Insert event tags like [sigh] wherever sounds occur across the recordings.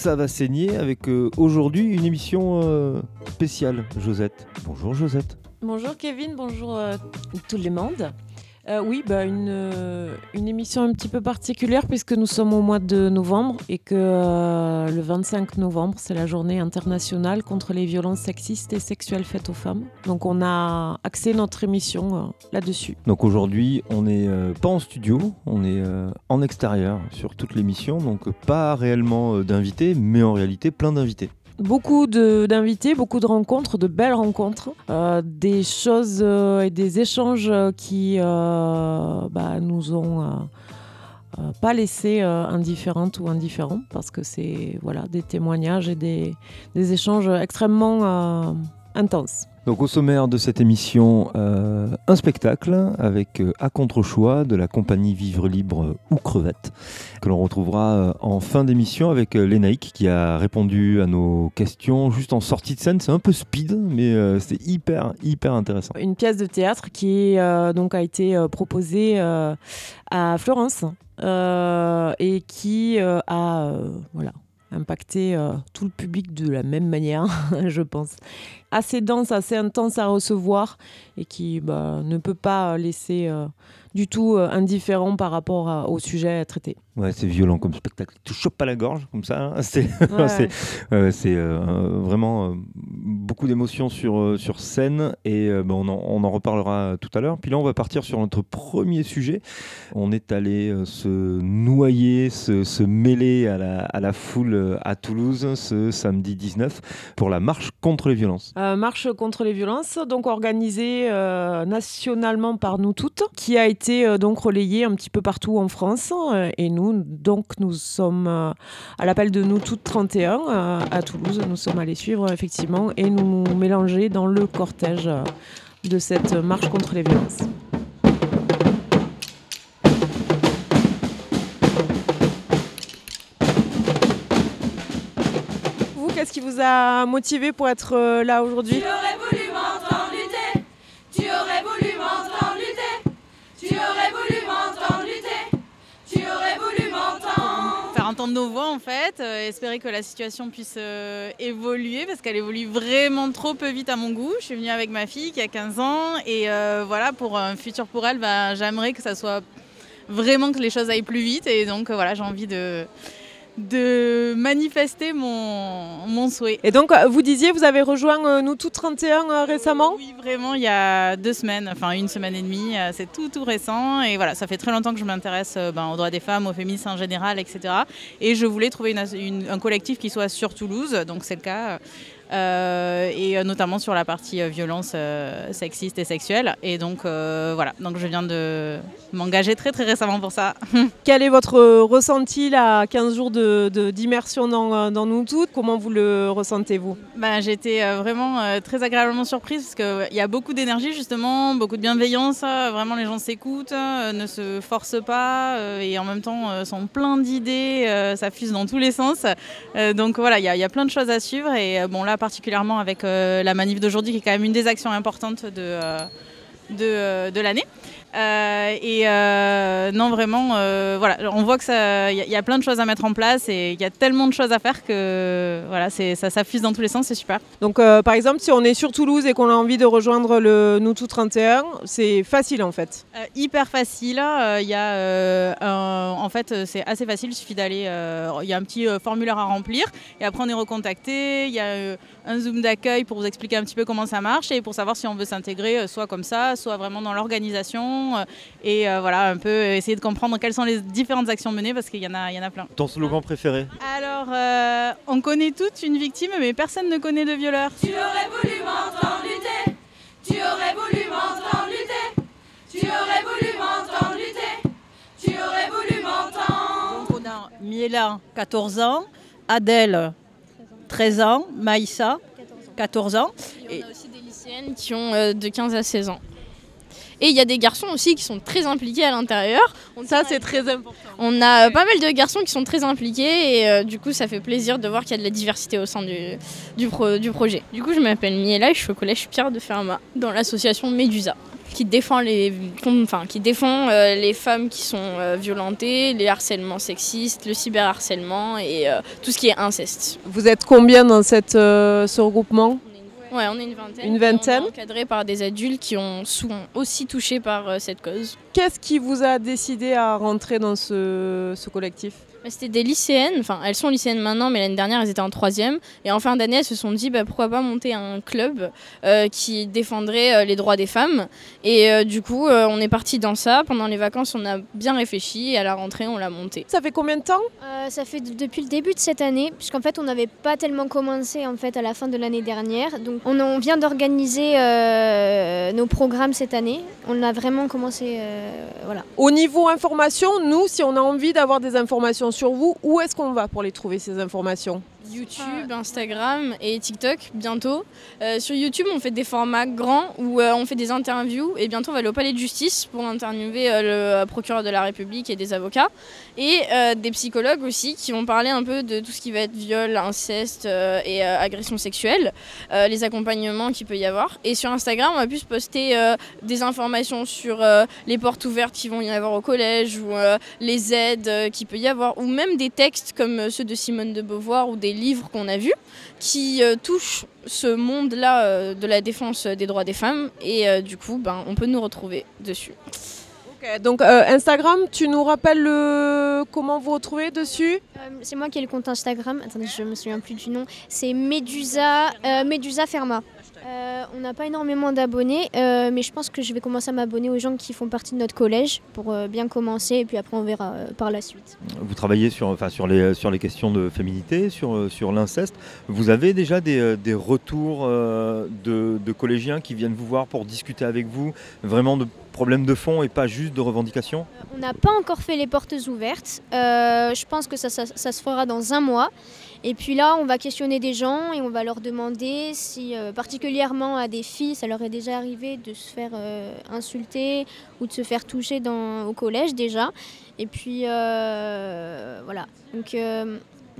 Ça va saigner avec euh, aujourd'hui une émission euh, spéciale. Josette. Bonjour Josette. Bonjour Kevin, bonjour euh, tout le monde. Euh, oui, bah, une, euh, une émission un petit peu particulière puisque nous sommes au mois de novembre et que euh, le 25 novembre, c'est la journée internationale contre les violences sexistes et sexuelles faites aux femmes. Donc on a axé notre émission là-dessus. Donc aujourd'hui, on n'est pas en studio, on est en extérieur sur toute l'émission, donc pas réellement d'invités, mais en réalité plein d'invités. Beaucoup d'invités, beaucoup de rencontres, de belles rencontres, euh, des choses euh, et des échanges qui euh, bah, nous ont pas laissé indifférentes ou indifférents parce que c'est voilà des témoignages et des, des échanges extrêmement intenses. Donc au sommaire de cette émission, euh, un spectacle avec euh, à contre-choix de la compagnie Vivre Libre ou Crevette, que l'on retrouvera euh, en fin d'émission avec Lénaïque qui a répondu à nos questions juste en sortie de scène. C'est un peu speed, mais c'est hyper, hyper intéressant. Une pièce de théâtre qui a été proposée à Florence et qui a impacté tout le public de la même manière, [laughs] je pense. Assez dense, assez intense à recevoir et qui bah, ne peut pas laisser euh, du tout euh, indifférent par rapport à- au sujet traité. Ouais, c'est violent comme spectacle. Tu chopes pas la gorge comme ça. hein. [laughs] C'est Ouais, euh, vraiment beaucoup d'émotions sur, sur scène et ben, on, en, on en reparlera tout à l'heure. Puis là, on va partir sur notre premier sujet. On est allé se noyer, se, se mêler à la, à la foule à Toulouse ce samedi 19 pour la marche contre les violences. Euh, marche contre les violences, donc organisée euh, nationalement par nous toutes, qui a été euh, donc relayée un petit peu partout en France. Et nous, donc, nous sommes à l'appel de nous toutes 31 euh, à Toulouse. Nous sommes allés suivre effectivement et nous mélanger dans le cortège de cette marche contre les violences. Qu'est-ce qui vous a motivé pour être euh, là aujourd'hui? Tu aurais voulu m'entendre lutter, tu aurais voulu m'entendre lutter, tu aurais voulu m'entendre lutter, tu aurais voulu m'entendre. faire entendre nos voix en fait, euh, espérer que la situation puisse euh, évoluer parce qu'elle évolue vraiment trop peu vite à mon goût. Je suis venue avec ma fille qui a 15 ans et euh, voilà, pour un futur pour elle, bah, j'aimerais que ça soit vraiment que les choses aillent plus vite et donc euh, voilà, j'ai envie de, de manifester mon, mon souhait. Et donc, euh, vous disiez, vous avez rejoint euh, nous tous 31 euh, récemment? Oui, vraiment, il y a deux semaines, enfin une semaine et demie, c'est tout tout récent. Et voilà, ça fait très longtemps que je m'intéresse ben, aux droits des femmes, au féminisme en général, etc. Et je voulais trouver une as- une- un collectif qui soit sur Toulouse, donc c'est le cas. Euh, et euh, notamment sur la partie euh, violence sexiste et sexuelle. Et donc voilà, donc je viens de m'engager très très récemment pour ça. [laughs] Quel est votre ressenti là, 15 jours de- de- d'immersion dans, dans nous toutes? Comment vous le ressentez-vous? Ben, euh, vraiment très agréablement surprise parce qu'il y a beaucoup d'énergie justement, beaucoup de bienveillance. vraiment, les gens s'écoutent, ne se forcent pas et en même temps sont pleins d'idées. ça fuse dans tous les sens. Donc voilà, il y, y a plein de choses à suivre. Et bon, là, particulièrement avec euh, la manif d'aujourd'hui qui est quand même une des actions importantes de, euh, euh, de l'année. Euh, et euh, non, vraiment, euh, voilà, on voit que ça, il y, a- il y a plein de choses à mettre en place et il y a tellement de choses à faire que voilà, c'est, ça s'affuse dans tous les sens, c'est super. Donc, par exemple, si on est sur Toulouse et qu'on a envie de rejoindre le nous tous 31, c'est facile en fait. Hyper facile. Il y a, un- en fait, c'est assez facile. Il suffit d'aller. Il y a un petit formulaire à remplir et après on est recontacté. Il y a un zoom d'accueil pour vous expliquer un petit peu comment ça marche et pour savoir si on veut s'intégrer, euh, soit comme ça, soit vraiment dans l'organisation euh, et euh, voilà un peu essayer de comprendre quelles sont les différentes actions menées parce qu'il y en a, il y en a plein. Ton slogan préféré Alors, euh, on connaît toutes une victime, mais personne ne connaît de violeur. Tu aurais voulu m'entendre lutter, tu aurais voulu m'entendre lutter, tu aurais voulu m'entendre lutter, tu aurais voulu m'entendre. Donc on a Miela, 14 ans, Adèle, 13 ans, Maïssa, 14 ans. Et on a aussi des lycéennes qui ont euh, de 15 à 16 ans. Et il y a des garçons aussi qui sont très impliqués à l'intérieur. On Ça, c'est très important. On a euh, pas mal de garçons qui sont très impliqués et euh, du coup, ça fait plaisir de voir qu'il y a de la diversité au sein du, du, pro- du projet. Du coup, je m'appelle Miela et je suis au collège Pierre de Fermat dans l'association Médusa. Qui défend les, enfin, qui défend euh, les femmes qui sont euh, violentées, les harcèlements sexistes, le cyberharcèlement et euh, tout ce qui est inceste. Vous êtes combien dans cette, ce regroupement? Ouais, on est une vingtaine. Une vingtaine encadré par des adultes qui ont, sont aussi touchés par euh, cette cause. Qu'est-ce qui vous a décidé à rentrer dans ce, ce collectif? C'était des lycéennes, enfin elles sont lycéennes maintenant, mais l'année dernière elles étaient en troisième. Et en fin d'année elles se sont dit bah, pourquoi pas monter un club euh, qui défendrait euh, les droits des femmes. Et euh, du coup euh, on est parti dans ça. Pendant les vacances on a bien réfléchi et à la rentrée on l'a monté. Ça fait combien de temps? Euh, ça fait depuis le début de cette année, puisqu'en fait on n'avait pas tellement commencé en fait à la fin de l'année dernière. Donc on, on vient d'organiser euh, nos programmes cette année. On a vraiment commencé, euh, voilà. Au niveau information, nous, si on a envie d'avoir des informations sur vous, où est-ce qu'on va pour les trouver ces informations? YouTube, Instagram et TikTok bientôt. Euh, sur YouTube, on fait des formats grands où euh, on fait des interviews et bientôt on va aller au palais de justice pour interviewer euh, le procureur de la République et des avocats et des psychologues aussi qui vont parler un peu de tout ce qui va être viol, inceste et agression sexuelle, les accompagnements qu'il peut y avoir. Et sur Instagram, on va plus poster des informations sur les portes ouvertes qui vont y avoir au collège ou les aides qu'il peut y avoir ou même des textes comme ceux de Simone de Beauvoir ou des livres qu'on a vus qui euh, touchent ce monde-là euh, de la défense des droits des femmes et euh, du coup ben, on peut nous retrouver dessus. Ok, Donc euh, Instagram, tu nous rappelles le... comment vous retrouvez dessus? Euh, c'est moi qui ai le compte Instagram. Attendez, je me souviens plus du nom. C'est Medusa, euh, Medusa Ferma. Euh, on n'a pas énormément d'abonnés, euh, mais je pense que je vais commencer à m'abonner aux gens qui font partie de notre collège pour euh, bien commencer et puis après on verra par la suite. Vous travaillez sur, enfin, sur, les, sur les questions de féminité, sur, sur l'inceste. Vous avez déjà des, des retours de, de collégiens qui viennent vous voir pour discuter avec vous, vraiment de problèmes de fond et pas juste de revendications? On n'a pas encore fait les portes ouvertes. Je pense que ça, ça- ça se fera dans un mois. Et puis là, on va questionner des gens et on va leur demander si, euh, particulièrement à des filles, ça leur est déjà arrivé de se faire euh, insulter ou de se faire toucher au collège déjà. Et puis euh, voilà. Donc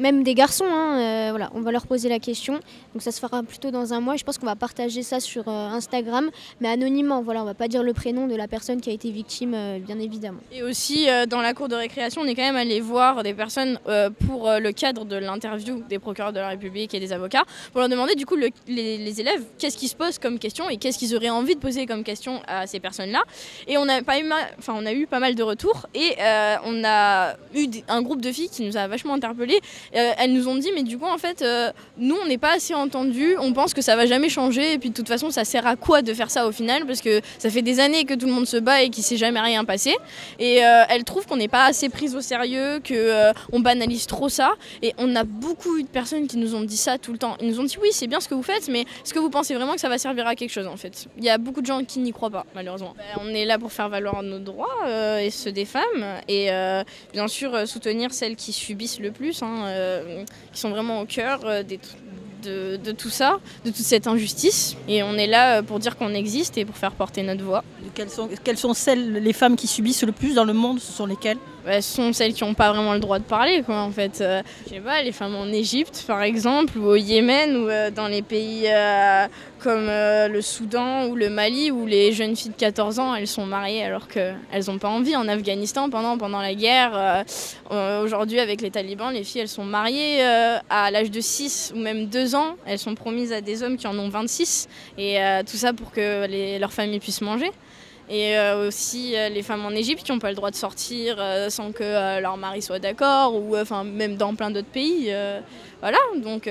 même des garçons, hein, euh, voilà, on va leur poser la question. Donc ça se fera plutôt dans un mois. Je pense qu'on va partager ça sur euh, Instagram, mais anonymement. Voilà, on va pas dire le prénom de la personne qui a été victime, euh, bien évidemment. Et aussi, dans la cour de récréation, on est quand même allé voir des personnes pour le cadre de l'interview des procureurs de la République et des avocats, pour leur demander du coup le- les, élèves qu'est-ce qu'ils se posent comme question et qu'est-ce qu'ils auraient envie de poser comme question à ces personnes-là. Et on a, pas eu, enfin, on a eu pas mal de retours et on a eu un groupe de filles qui nous a vachement interpellés. Euh, elles nous ont dit, mais du coup, en fait, euh, nous, on n'est pas assez entendus, on pense que ça va jamais changer et puis de toute façon, ça sert à quoi de faire ça au final? Parce que ça fait des années que tout le monde se bat et qu'il s'est jamais rien passé. Et euh, elle trouve qu'on n'est pas assez prise au sérieux, qu'on banalise trop ça. Et on a beaucoup de personnes qui nous ont dit ça tout le temps. Ils nous ont dit oui, c'est bien ce que vous faites, mais est-ce que vous pensez vraiment que ça va servir à quelque chose en fait? Il y a beaucoup de gens qui n'y croient pas, malheureusement. Ben, on est là pour faire valoir nos droits et ceux des femmes. Et bien sûr, soutenir celles qui subissent le plus, hein, qui sont vraiment au cœur euh, des de, de tout ça, de toute cette injustice. Et on est là euh, pour dire qu'on existe et pour faire porter notre voix. Quelles sont, quelles sont celles, les femmes qui subissent le plus dans le monde Ce sont lesquelles? Bah, ce sont celles qui n'ont pas vraiment le droit de parler, quoi, en fait. Euh, je sais pas, les femmes en Égypte, par exemple, ou au Yémen, ou euh, dans les pays euh, comme euh, le Soudan ou le Mali, où les jeunes filles de 14 ans, elles sont mariées alors qu'elles n'ont pas envie. En Afghanistan, pendant, pendant la guerre, euh, euh, aujourd'hui, avec les talibans, les filles, elles sont mariées à l'âge de 6 ou même 2 ans. Elles sont promises à des hommes qui en ont 26. Et tout ça pour que les- leurs familles puissent manger. Et aussi les femmes en Égypte qui n'ont pas le droit de sortir sans que leur mari soit d'accord, ou enfin même dans plein d'autres pays. voilà, donc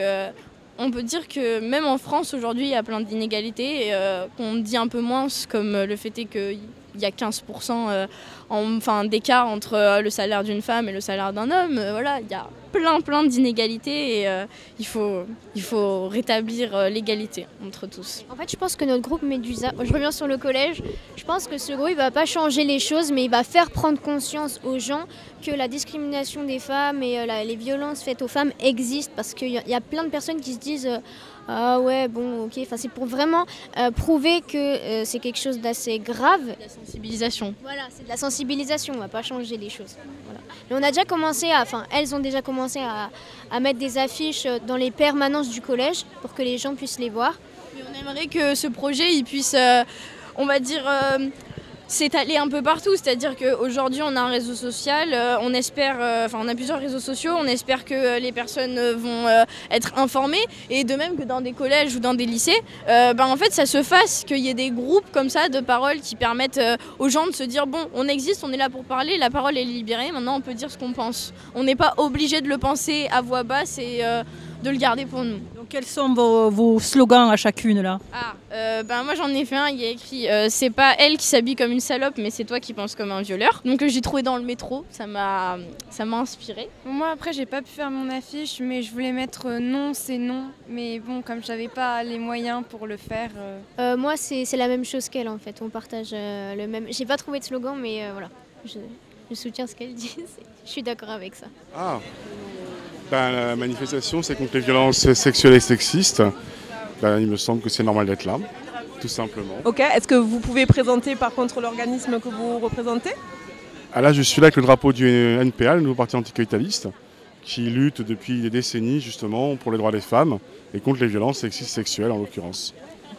on peut dire que même en France aujourd'hui il y a plein d'inégalités euh, qu'on dit un peu moins, comme le fait est qu'il y a 15% euh, en- enfin, d'écart entre le salaire d'une femme et le salaire d'un homme. Euh, voilà, il y a plein plein d'inégalités et euh, il, faut, il faut rétablir euh, l'égalité entre tous. En fait, je pense que notre groupe Médusa, je reviens sur le collège, je pense que ce groupe il va pas changer les choses, mais il va faire prendre conscience aux gens que la discrimination des femmes et euh, les violences faites aux femmes existent, parce qu'il y, a- plein de personnes qui se disent ah ouais bon ok, enfin c'est pour vraiment euh, prouver que euh, c'est quelque chose d'assez grave. La sensibilisation. Voilà, c'est de la sensibilisation, on va pas changer les choses. Voilà. Mais on a déjà commencé, à, enfin elles ont déjà commencé à, à mettre des affiches dans les permanences du collège pour que les gens puissent les voir. Mais on aimerait que ce projet il puisse. euh, on va dire, euh, s'étaler un peu partout. C'est-à-dire qu'aujourd'hui, on a un réseau social, euh, on espère, euh, enfin, on a plusieurs réseaux sociaux, on espère que euh, les personnes vont être informées. Et de même que dans des collèges ou dans des lycées, ben, en fait, ça se fasse, qu'il y ait des groupes comme ça de paroles qui permettent aux gens de se dire bon, on existe, on est là pour parler, la parole est libérée, maintenant on peut dire ce qu'on pense. On n'est pas obligé de le penser à voix basse et de le garder pour nous. Donc, quels sont vos, vos slogans à chacune là? Ah, euh, ben moi j'en ai fait un, il y a écrit euh, c'est pas elle qui s'habille comme une salope, mais c'est toi qui penses comme un violeur. Donc euh, j'ai trouvé dans le métro, ça m'a ça m'a inspiré. Moi après j'ai pas pu faire mon affiche mais je voulais mettre non c'est non mais bon comme j'avais pas les moyens pour le faire euh, Euh, moi, c'est c'est la même chose qu'elle en fait. On partage euh, le même. J'ai pas trouvé de slogan, mais euh, voilà. Je, je soutiens ce qu'elle dit. [laughs] Je suis d'accord avec ça. Ah ben, La manifestation, c'est contre les violences sexuelles et sexistes. Ben, il me semble que c'est normal d'être là, tout simplement. Ok, est-ce que vous pouvez présenter par contre l'organisme que vous représentez? Ah, là, je suis là avec le drapeau du NPA, le nouveau parti anticapitaliste, qui lutte depuis des décennies justement pour les droits des femmes et contre les violences sexistes sexuelles en l'occurrence.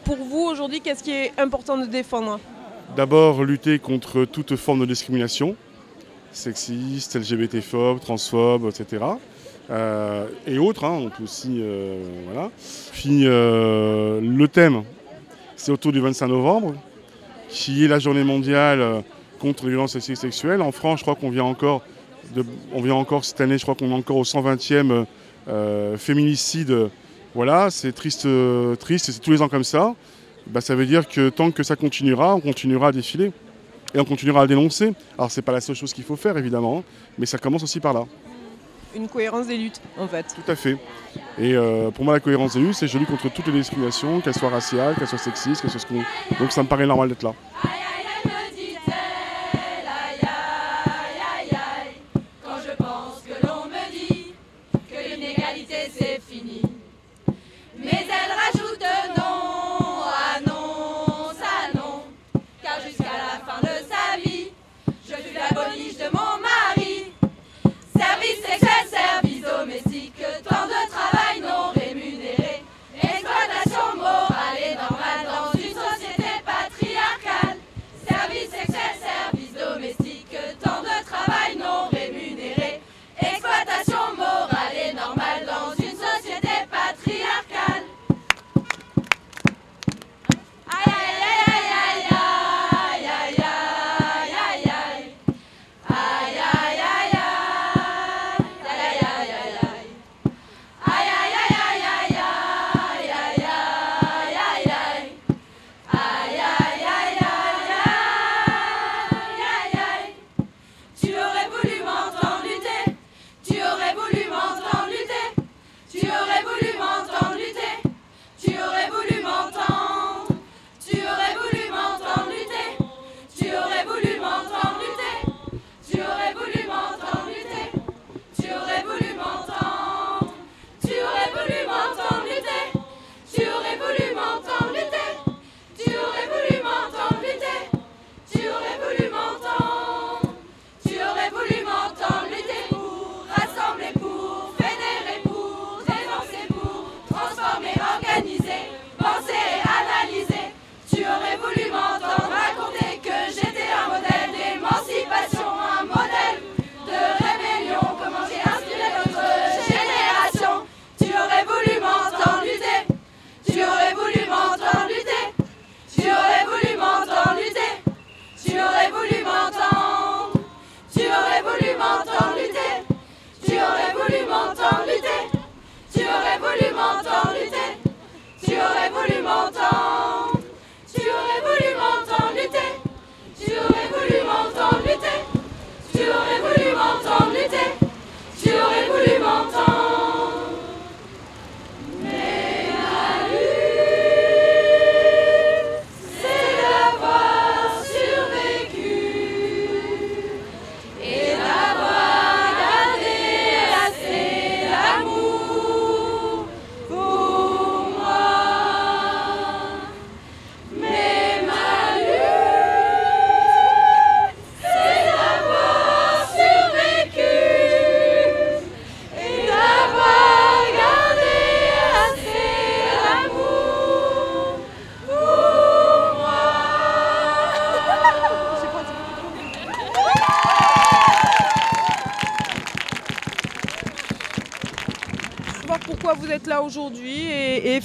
Pour vous aujourd'hui, qu'est-ce qui est important de défendre? D'abord, lutter contre toute forme de discrimination, sexiste, LGBT-phobe, transphobe, etc. Euh, et autres, hein, on peut aussi. euh, voilà. Puis euh, le thème, c'est autour du 25 novembre, qui est la journée mondiale contre les violences sexuelles. En France, je crois qu'on vient encore, on vient encore cette année, je crois qu'on est encore au 120e euh, féminicide. Voilà, c'est triste, triste, c'est tous les ans comme ça. Bah, ça veut dire que tant que ça continuera, on continuera à défiler. Et on continuera à dénoncer. Alors c'est pas la seule chose qu'il faut faire évidemment, hein, mais ça commence aussi par là. Une cohérence des luttes en fait. Tout à fait. Et euh, pour moi la cohérence des luttes, c'est je lutte contre toutes les discriminations, qu'elles soient raciales, qu'elles soient sexistes, qu'elles soient ce qu'on... Donc ça me paraît normal d'être là.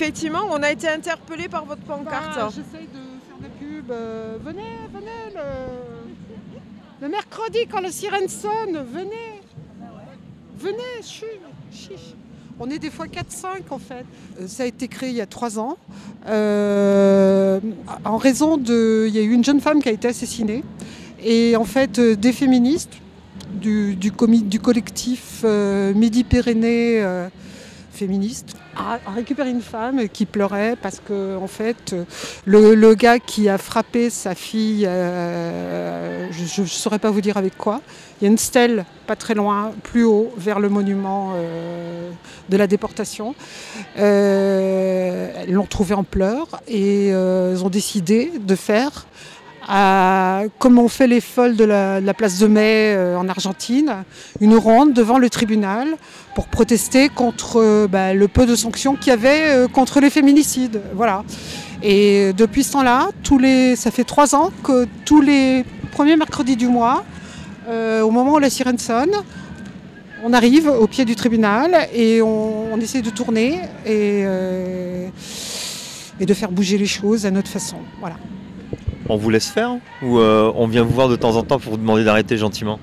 Effectivement, on a été interpellé par votre pancarte. Bah, J'essaye de faire des pubs. euh, venez, venez le... le mercredi quand la sirène sonne, venez. Venez, chiche. On est des fois 4-5 en fait. Euh, Ça a été créé il y a 3 ans. euh, en raison de. Il y a eu une jeune femme qui a été assassinée. Et en fait, des féministes du, collectif Midi-Pyrénées euh, féministe a récupéré une femme qui pleurait parce que en fait euh, le, le gars qui a frappé sa fille, euh, je ne saurais pas vous dire avec quoi. Il y a une stèle pas très loin, plus haut, vers le monument euh, de la déportation. Euh, elles l'ont trouvé en pleurs et euh, elles ont décidé de faire à- comme on fait les folles de la, place de Mai euh, en Argentine, une ronde devant le tribunal pour protester contre euh, bah, le peu de sanctions qu'il y avait euh, contre les féminicides. Voilà. Et depuis ce temps-là, ça fait trois ans que tous les premiers mercredis du mois, au moment où la sirène sonne, on arrive au pied du tribunal et on, essaie de tourner et, et de faire bouger les choses à notre façon. Voilà. On vous laisse faire ou euh, on vient vous voir de temps en temps pour vous demander d'arrêter gentiment?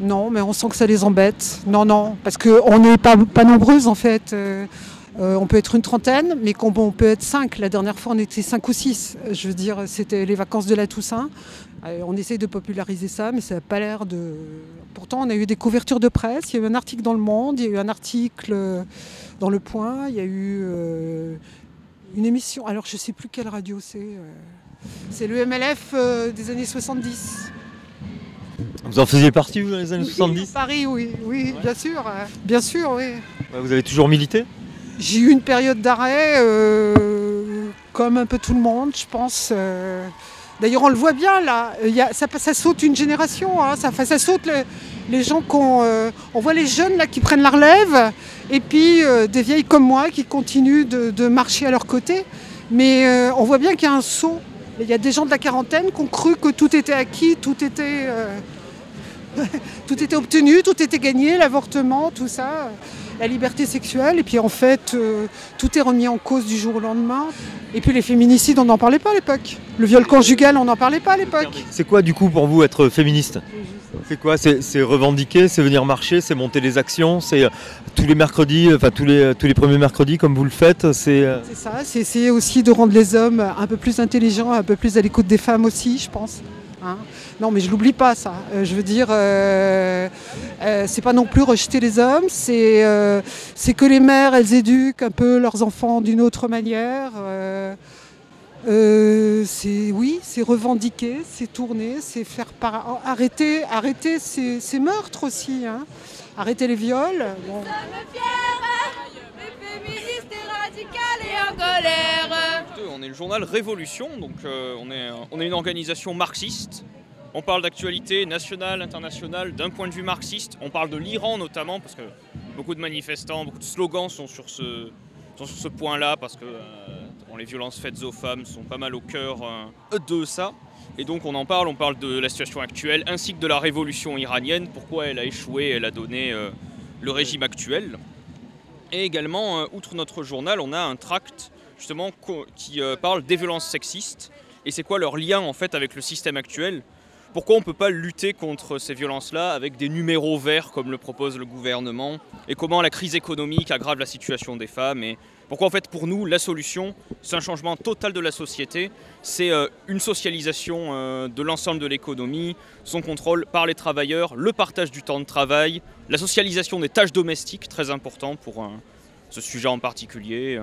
Non, mais on sent que ça les embête. Non, non, parce qu'on n'est pas, nombreuses en fait. Euh, euh, on peut être une trentaine, mais qu'on on peut être cinq. La dernière fois, on était cinq ou six. Je veux dire, c'était les vacances de la Toussaint. On essaye de populariser ça, mais ça n'a pas l'air de. Pourtant, on a eu des couvertures de presse. Il y a eu un article dans Le Monde, il y a eu un article dans Le Point, il y a eu une émission. Alors, je ne sais plus quelle radio c'est. C'est le MLF euh, des années 70. Vous en faisiez partie vous dans les années Oui, 70 Paris, oui, oui, bien sûr, euh, bien sûr, oui. Ouais, Vous avez toujours milité J'ai eu une période d'arrêt, euh, comme un peu tout le monde, je pense. euh. D'ailleurs, on le voit bien là, il y a- ça, ça saute une génération, hein, ça, saute le- les gens qu'on. euh, on voit les jeunes là qui prennent la relève, et puis des vieilles comme moi qui continuent de, de marcher à leur côté. Mais on voit bien qu'il y a un saut. Il y a des gens de la quarantaine qui ont cru que tout était acquis, tout était. euh, [laughs] obtenu, tout était gagné, l'avortement, tout ça, la liberté sexuelle. Et puis en fait, euh, tout est remis en cause du jour au lendemain. Et puis les féminicides, on n'en parlait pas à l'époque. Le viol conjugal, on n'en parlait pas à l'époque. C'est quoi du coup pour vous être féministe? C'est quoi C'est revendiquer, c'est venir marcher, c'est monter les actions, c'est euh, tous les mercredis, euh, enfin tous les, tous les premiers mercredis comme vous le faites, c'est... euh, ça, c'est essayer aussi de rendre les hommes un peu plus intelligents, un peu plus à l'écoute des femmes aussi, je pense. Hein. non, mais je l'oublie pas, ça. Euh, je veux dire, euh, euh, c'est pas non plus rejeter les hommes, euh, c'est que les mères, elles éduquent un peu leurs enfants d'une autre manière. Euh, c'est oui, c'est revendiquer, c'est tourner, c'est faire par- arrêter, arrêter ces, ces meurtres aussi, hein. arrêter les viols. Bon. Féministe et radicale et en colère. On est le journal Révolution, donc euh, on, est, on est une organisation marxiste. On parle d'actualité nationale, internationale, d'un point de vue marxiste. On parle de l'Iran notamment, parce que beaucoup de manifestants, beaucoup de slogans sont sur ce, sont sur ce point-là, parce que euh, les violences faites aux femmes sont pas mal au cœur euh, de ça. Et donc on en parle, on parle de la situation actuelle, ainsi que de la révolution iranienne, pourquoi elle a échoué, elle a donné euh, le régime actuel. Et également, euh, outre notre journal, on a un tract justement qui parle des violences sexistes et c'est quoi leur lien en fait avec le système actuel? Pourquoi on ne peut pas lutter contre ces violences-là avec des numéros verts comme le propose le gouvernement? Et comment la crise économique aggrave la situation des femmes pourquoi en fait pour nous la solution c'est un changement total de la société, c'est euh, une socialisation euh, de l'ensemble de l'économie, son contrôle par les travailleurs, le partage du temps de travail, la socialisation des tâches domestiques, très important pour euh, ce sujet en particulier.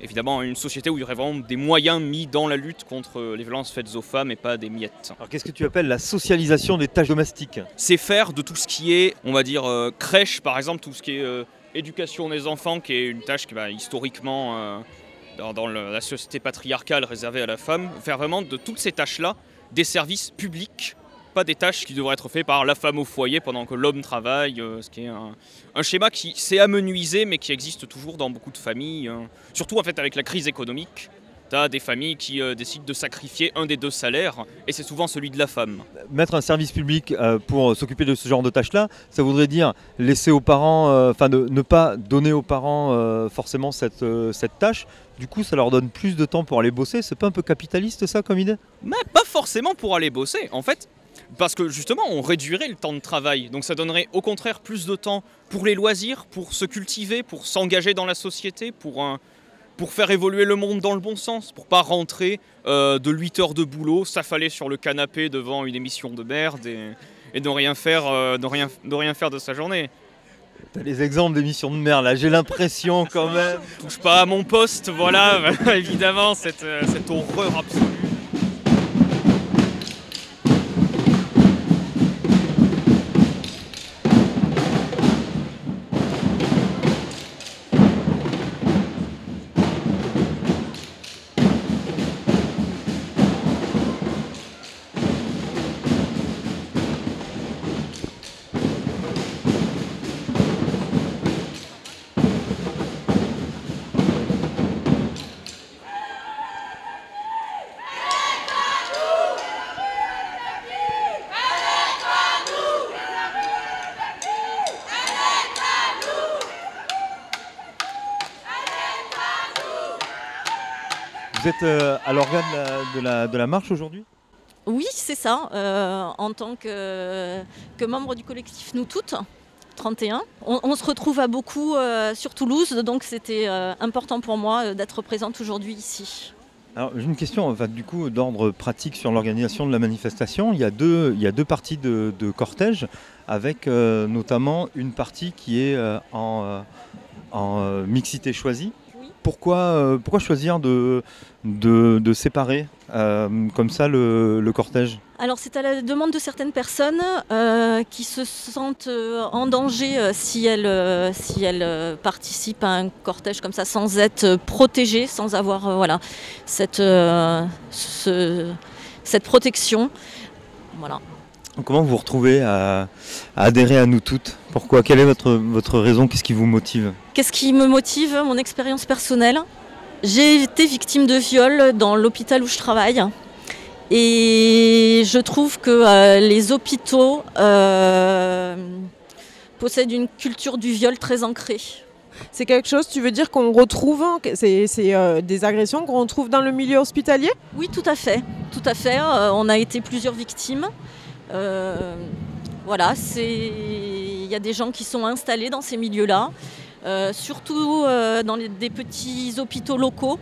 évidemment, une société où il y aurait vraiment des moyens mis dans la lutte contre les violences faites aux femmes et pas des miettes. Alors qu'est-ce que tu appelles la socialisation des tâches domestiques? C'est faire de tout ce qui est, on va dire, crèche par exemple, tout ce qui est éducation des enfants, qui est une tâche qui va historiquement, euh, dans, la société patriarcale réservée à la femme, faire vraiment de toutes ces tâches-là des services publics, pas des tâches qui devraient être faites par la femme au foyer pendant que l'homme travaille, euh, ce qui est un, schéma qui s'est amenuisé mais qui existe toujours dans beaucoup de familles, hein. surtout en fait avec la crise économique. Tu as des familles qui euh, décident de sacrifier un des deux salaires, et c'est souvent celui de la femme. Mettre un service public euh, pour s'occuper de ce genre de tâches-là, ça voudrait dire laisser aux parents, euh, enfin ne, ne pas donner aux parents forcément cette, cette tâche. Du coup, ça leur donne plus de temps pour aller bosser. C'est pas un peu capitaliste ça comme idée? Mais pas forcément pour aller bosser, en fait. Parce que justement, on réduirait le temps de travail. Donc ça donnerait au contraire plus de temps pour les loisirs, pour se cultiver, pour s'engager dans la société, pour, un- pour faire évoluer le monde dans le bon sens, pour pas rentrer euh, de 8 heures de boulot, s'affaler sur le canapé devant une émission de merde et, et de, rien faire, euh, de, rien, de rien faire de sa journée. T'as les exemples d'émissions de merde là, j'ai l'impression quand même. Touche pas à mon poste, voilà, [laughs] évidemment, cette, euh, cette horreur absolue. De la, de marche aujourd'hui Oui, c'est ça. euh, en tant que, que membre du collectif Nous Toutes, 31, on, on se retrouve à beaucoup euh, sur Toulouse, donc c'était euh, important pour moi euh, d'être présente aujourd'hui ici. Alors j'ai une question enfin, du coup d'ordre pratique sur l'organisation de la manifestation. Il y a deux, il y a deux parties de, de cortège avec notamment une partie qui est en, en, mixité choisie. Pourquoi, euh, pourquoi choisir de, de, séparer euh, comme ça le, cortège? Alors c'est à la demande de certaines personnes euh, qui se sentent en danger si elles, si elles participent à un cortège comme ça sans être protégées, sans avoir voilà, cette, ce- cette protection. Voilà. Comment vous vous retrouvez à, à adhérer à nous toutes? Pourquoi? Quelle est votre, votre raison? Qu'est-ce qui vous motive? Qu'est-ce qui me motive? Mon expérience personnelle. J'ai été victime de viol dans l'hôpital où je travaille. Et je trouve que euh, les hôpitaux euh, possèdent une culture du viol très ancrée. C'est quelque chose, tu veux dire qu'on retrouve, hein, c'est c'est, euh, des agressions qu'on retrouve dans le milieu hospitalier? Oui, tout à fait. Tout à fait. Euh, on a été plusieurs victimes. Euh, voilà, il y a des gens qui sont installés dans ces milieux-là, euh, surtout euh, dans les- des petits hôpitaux locaux.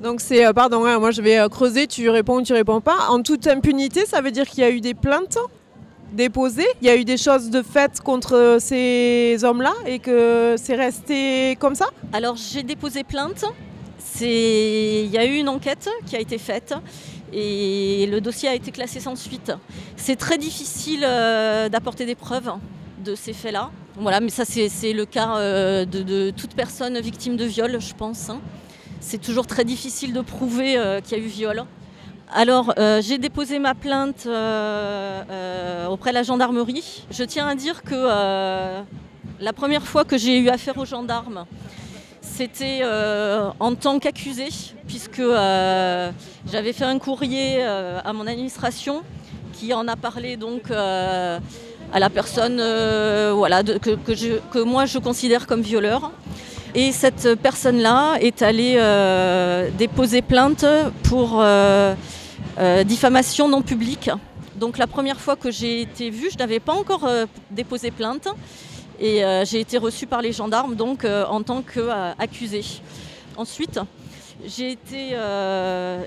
Donc c'est, euh, pardon, hein, moi je vais euh, creuser, tu réponds ou tu réponds pas. En toute impunité, ça veut dire qu'il y a eu des plaintes déposées, il y a eu des choses de faites contre ces hommes-là et que c'est resté comme ça? Alors j'ai déposé plainte. Il y a eu une enquête qui a été faite et le dossier a été classé sans suite. C'est très difficile euh, d'apporter des preuves de ces faits-là. Voilà, mais ça c'est le cas euh, de, toute personne victime de viol, je pense. hein. C'est toujours très difficile de prouver euh, qu'il y a eu viol. Alors, j'ai déposé ma plainte auprès de la gendarmerie. Je tiens à dire que la première fois que j'ai eu affaire aux gendarmes, c'était euh, en tant qu'accusé, puisque euh, j'avais fait un courrier euh, à mon administration qui en a parlé donc à la personne que, que moi je considère comme violeur. Et cette personne-là est allée déposer plainte pour diffamation non publique. Donc la première fois que j'ai été vue, je n'avais pas encore déposé plainte. Et euh, j'ai été reçue par les gendarmes donc euh, en tant qu'accusée. Ensuite, j'ai été, euh,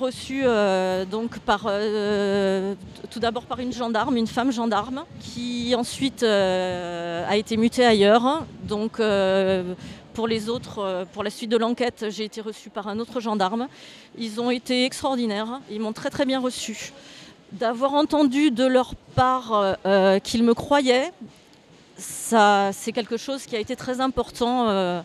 reçue euh, donc par, euh, tout d'abord par une gendarme, une femme gendarme, qui ensuite euh, a été mutée ailleurs. Donc euh, pour les autres, euh, pour la suite de l'enquête, j'ai été reçue par un autre gendarme. Ils ont été extraordinaires, ils m'ont très très bien reçue. D'avoir entendu de leur part euh, euh, qu'ils me croyaient, c'est quelque chose qui a été très important euh,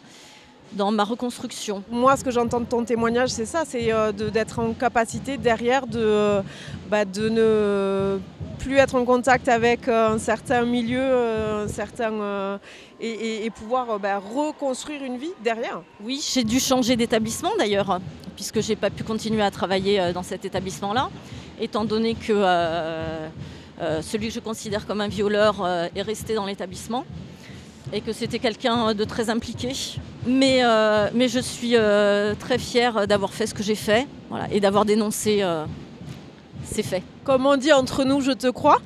dans ma reconstruction. Moi, ce que j'entends de ton témoignage, c'est ça, c'est euh, d'être en capacité derrière de, bah, de ne plus être en contact avec euh, un certain milieu, euh, un certain, euh, et, et- et pouvoir euh, bah, reconstruire une vie derrière. Oui, j'ai dû changer d'établissement d'ailleurs, puisque j'ai pas pu continuer à travailler euh, dans cet établissement-là, étant donné que euh, euh, celui que je considère comme un violeur euh, est resté dans l'établissement et que c'était quelqu'un de très impliqué. Mais, euh, mais je suis euh, très fière d'avoir fait ce que j'ai fait voilà, et d'avoir dénoncé euh, ces faits. Comme on dit entre nous, je te crois.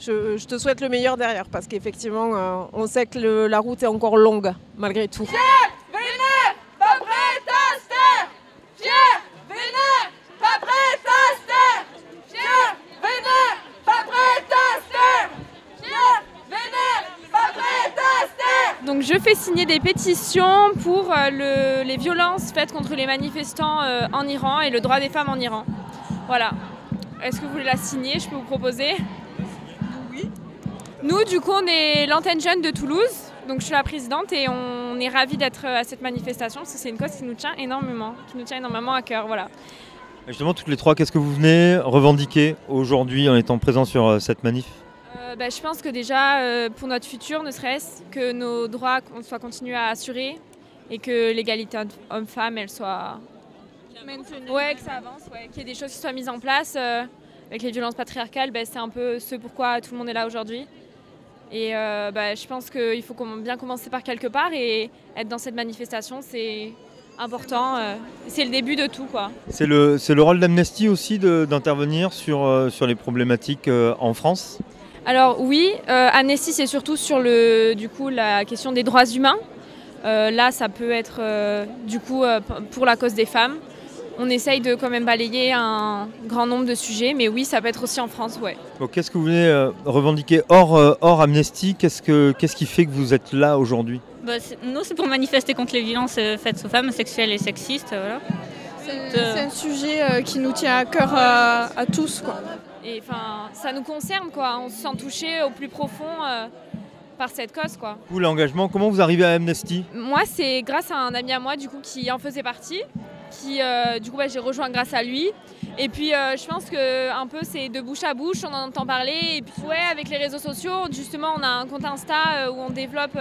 Je, je te souhaite le meilleur derrière parce qu'effectivement, euh, on sait que le- la route est encore longue malgré tout. Vénère, pas Fier, vénère, pas prête à se taire Fier, vénère, pas prête à se taire Fier, vénère, pas prête à se taire Donc je fais signer des pétitions pour euh, le- les violences faites contre les manifestants euh, en Iran et le droit des femmes en Iran. Voilà. Est-ce que vous voulez la signer? Je peux vous proposer? Oui. Nous, du coup, on est l'antenne jeune de Toulouse. Donc je suis la présidente et on est ravis d'être à cette manifestation parce que c'est une cause qui nous tient énormément, qui nous tient énormément à cœur. Voilà. Justement, toutes les trois, qu'est-ce que vous venez revendiquer aujourd'hui en étant présent sur euh, cette manif? Euh, bah, je pense que déjà, euh, pour notre futur, ne serait-ce que nos droits soient continués à assurer et que l'égalité homme-femme, elle soit... Ouais, que ça avance, ouais, qu'il y ait des choses qui soient mises en place. euh, avec les violences patriarcales, bah, c'est un peu ce pourquoi tout le monde est là aujourd'hui. Et euh, bah, je pense qu'il faut bien commencer par quelque part et être dans cette manifestation, c'est important. euh, c'est le début de tout, quoi. C'est le, rôle d'Amnesty aussi d'intervenir sur, euh, sur les problématiques euh, en France? Alors oui, euh, Amnesty c'est surtout sur le, du coup, la question des droits humains. Euh, là, ça peut être euh, du coup euh, pour la cause des femmes. On essaye de quand même balayer un grand nombre de sujets, mais oui, ça peut être aussi en France, ouais. Bon, Qu'est-ce que vous venez euh, revendiquer hors, euh, hors Amnesty Qu'est-ce, que, qu'est-ce qui fait que vous êtes là aujourd'hui? Bah, c'est- nous, c'est pour manifester contre les violences faites aux femmes, sexuelles et sexistes. voilà. C'est c'est un sujet euh, qui nous tient à cœur euh, à tous. Quoi. Et enfin, ça nous concerne, quoi. On se sent touché au plus profond euh, par cette cause, quoi. Coup, l'engagement, comment vous arrivez à Amnesty? Moi, c'est grâce à un ami à moi du coup qui en faisait partie, qui euh, du coup bah, j'ai rejoint grâce à lui. Et puis euh, je pense que un peu c'est de bouche à bouche, on en entend parler. Et puis ouais, avec les réseaux sociaux, justement, on a un compte Insta où on développe,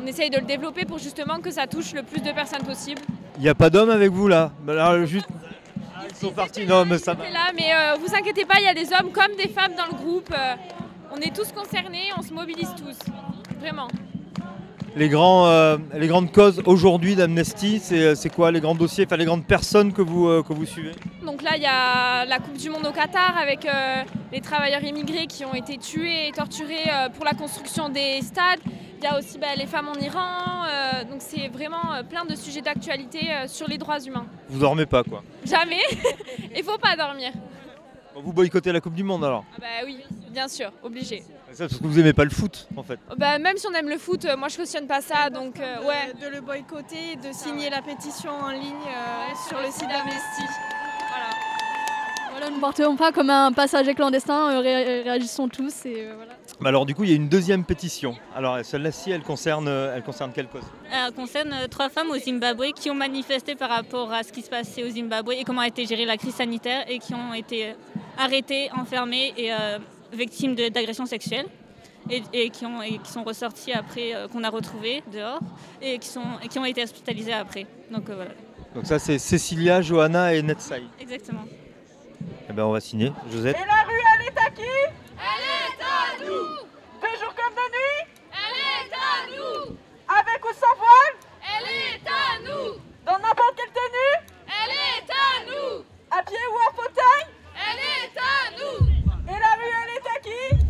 on essaye de le développer pour justement que ça touche le plus de personnes possible. Il n'y a pas d'hommes avec vous là? Bah, alors, juste... Sont partis, non mais ça va. Là, mais euh, vous inquiétez pas, il y a des hommes comme des femmes dans le groupe. euh, on est tous concernés, on se mobilise tous, vraiment. Les, grands, euh, les grandes causes aujourd'hui d'Amnesty, c'est, quoi les grands dossiers, enfin les grandes personnes que vous, que vous suivez? Donc là, il y a la Coupe du Monde au Qatar avec les travailleurs immigrés qui ont été tués et torturés pour la construction des stades. Il y a aussi bah, les femmes en Iran. euh, donc c'est vraiment euh, plein de sujets d'actualité euh, sur les droits humains. Vous dormez pas quoi Jamais. [laughs] Il faut pas dormir. Vous boycottez la Coupe du Monde alors Ah bah oui, bien sûr, obligé. Ça, parce que vous aimez pas le foot en fait. Bah, même si on aime le foot, moi je cautionne pas ça, donc euh, ouais. De le boycotter et de signer la pétition en ligne euh, sur le site d'Amnesty. Voilà, ne partons pas comme un passage clandestin, euh, ré- réagissons tous et euh, voilà. Bah alors du coup, il y a une deuxième pétition. Alors celle-là-ci, elle concerne, euh, elle concerne quelle cause? Elle concerne euh, trois femmes au Zimbabwe qui ont manifesté par rapport à ce qui se passait au Zimbabwe et comment a été gérée la crise sanitaire et qui ont été euh, arrêtées, enfermées et euh, victimes d'agressions sexuelles. Et, et qui ont, et qui sont ressorties après, euh, qu'on a retrouvées dehors et qui, sont, et qui ont été hospitalisées après. Donc euh, voilà, Donc ça, c'est Cécilia, Johanna et Netsai. exactement. Eh ben, on va signer. Josette. Et la rue, elle est à qui? Elle est à nous! De jour comme de nuit Elle est à nous! Avec ou sans voile? Elle est à nous! Dans n'importe quelle tenue? Elle est à nous! À pied ou en fauteuil? Elle est à nous! Et la rue, elle est à qui?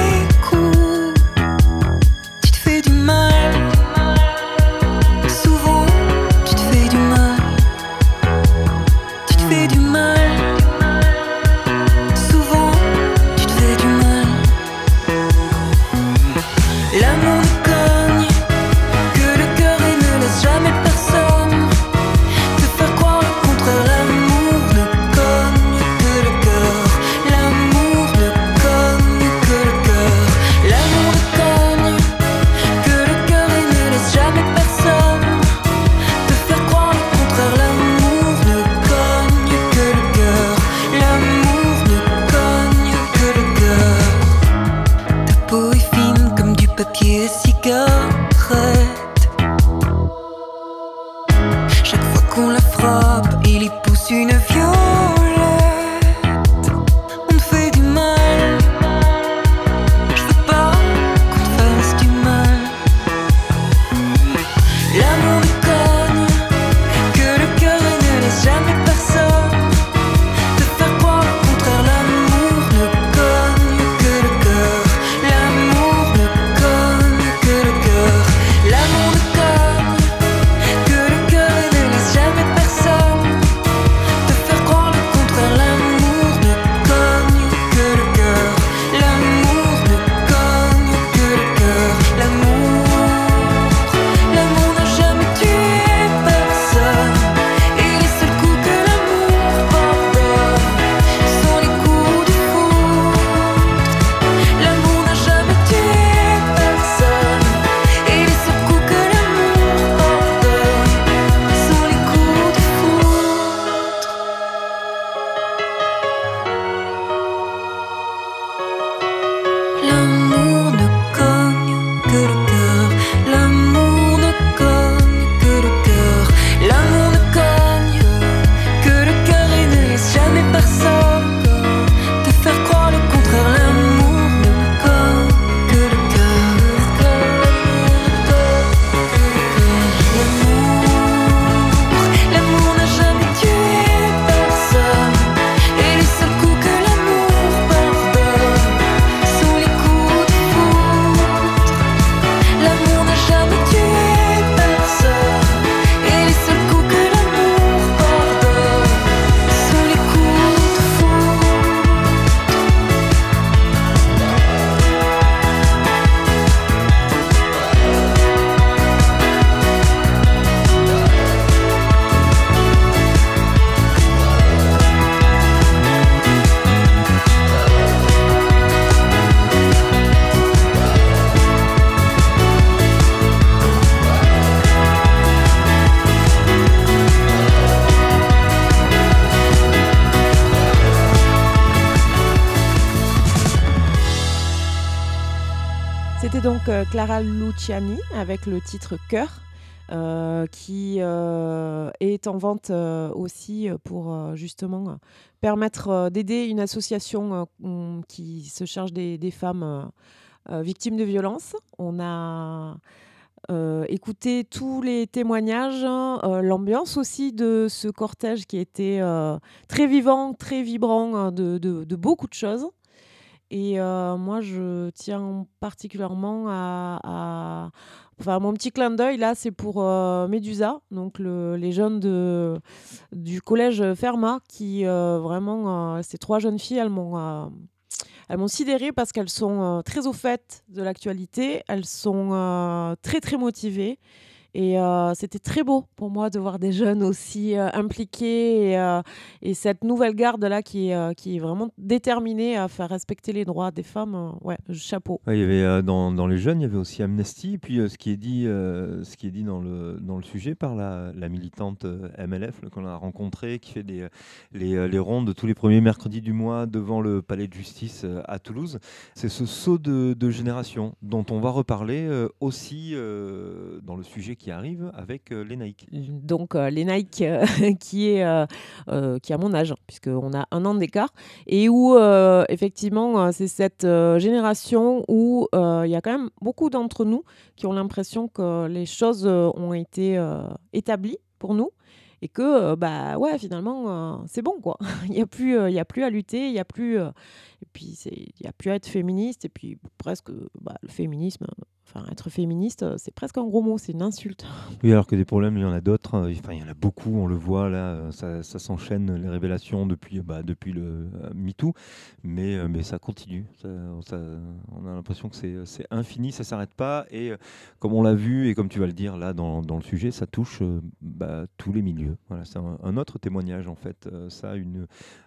Clara Luciani avec le titre Cœur. euh, qui euh, est en vente euh, aussi pour justement permettre d'aider une association hum, qui se charge des, femmes victimes de violences. On a écouté tous les témoignages, l'ambiance aussi de ce cortège qui était très vivant, très vibrant de- de beaucoup de choses. Et euh, moi, je tiens particulièrement à, à- Enfin, mon petit clin d'œil, là, c'est pour euh, Médusa, donc le- les jeunes de, du collège Fermat, qui euh, vraiment, ces trois jeunes filles, elles m'ont elles m'ont sidérée parce qu'elles sont très au fait de l'actualité, elles sont très, très motivées. Et euh, c'était très beau pour moi de voir des jeunes aussi euh, impliqués et, euh, et cette nouvelle garde-là qui, est, vraiment déterminée à faire respecter les droits des femmes. ouais, chapeau. Il y avait dans, les jeunes, il y avait aussi Amnesty, et puis ce qui est dit, ce qui est dit dans le sujet par la, militante MLF qu'on a rencontrée, qui fait les, rondes tous les premiers mercredis du mois devant le palais de justice à Toulouse. C'est ce saut de, de génération dont on va reparler aussi dans le sujet qui arrive avec euh, les Nike. donc euh, les Nike euh, [laughs] qui est qui a mon âge puisqu'on a un an d'écart et où effectivement c'est cette génération où il y a quand même beaucoup d'entre nous qui ont l'impression que les choses ont été établies pour nous et que bah ouais finalement c'est bon quoi [laughs] il y a plus il y a plus à lutter il y a plus et puis il y a plus à être féministe et puis presque bah, le féminisme enfin être féministe euh, c'est presque un gros mot c'est une insulte [laughs] Oui, alors que des problèmes, il y en a d'autres. hein. Enfin, il y en a beaucoup, on le voit là, euh, ça, s'enchaîne les révélations depuis, bah, depuis le euh, MeToo, mais, euh, mais ça continue. On a l'impression que c'est infini, ça s'arrête pas. Et euh, comme on l'a vu, et comme tu vas le dire là dans, le sujet, ça touche euh, bah, tous les milieux. Voilà, c'est un, autre témoignage en fait. Euh, ça,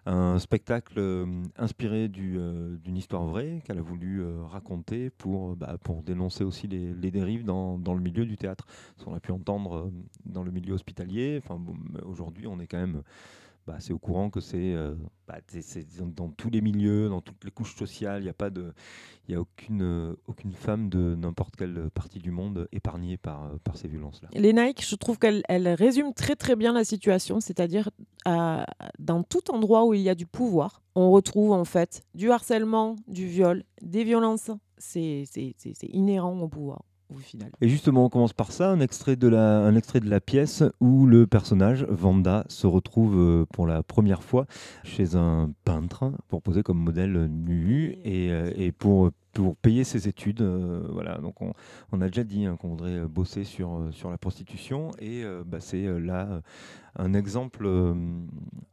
un spectacle euh, inspiré du, euh, d'une histoire vraie qu'elle a voulu euh, raconter pour, euh, bah, pour dénoncer aussi les, dérives dans, dans le milieu du théâtre. Ce qu'on a pu entendre euh, dans le milieu hospitalier. Enfin, aujourd'hui, on est quand même bah, assez au courant que c'est euh, bah, c'est- c'est dans, tous les milieux, dans toutes les couches sociales. Il n'y a pas de, il a aucune, euh, aucune femme de n'importe quelle partie du monde épargnée par, par ces violences-là. Les Nike, je trouve qu'elles elles résument très très bien la situation, c'est-à-dire dans tout endroit où il y a du pouvoir, on retrouve en fait du harcèlement, du viol, des violences. C'est inhérent au pouvoir au final. Et justement, on commence par ça, un extrait de la, un extrait de la pièce où le personnage, Vanda, se retrouve euh, pour la première fois chez un peintre pour poser comme modèle nu et, euh, et pour, pour payer ses études. euh, voilà, donc on, on a déjà dit hein, qu'on voudrait bosser sur, sur la prostitution et euh, bah, c'est euh, là un exemple,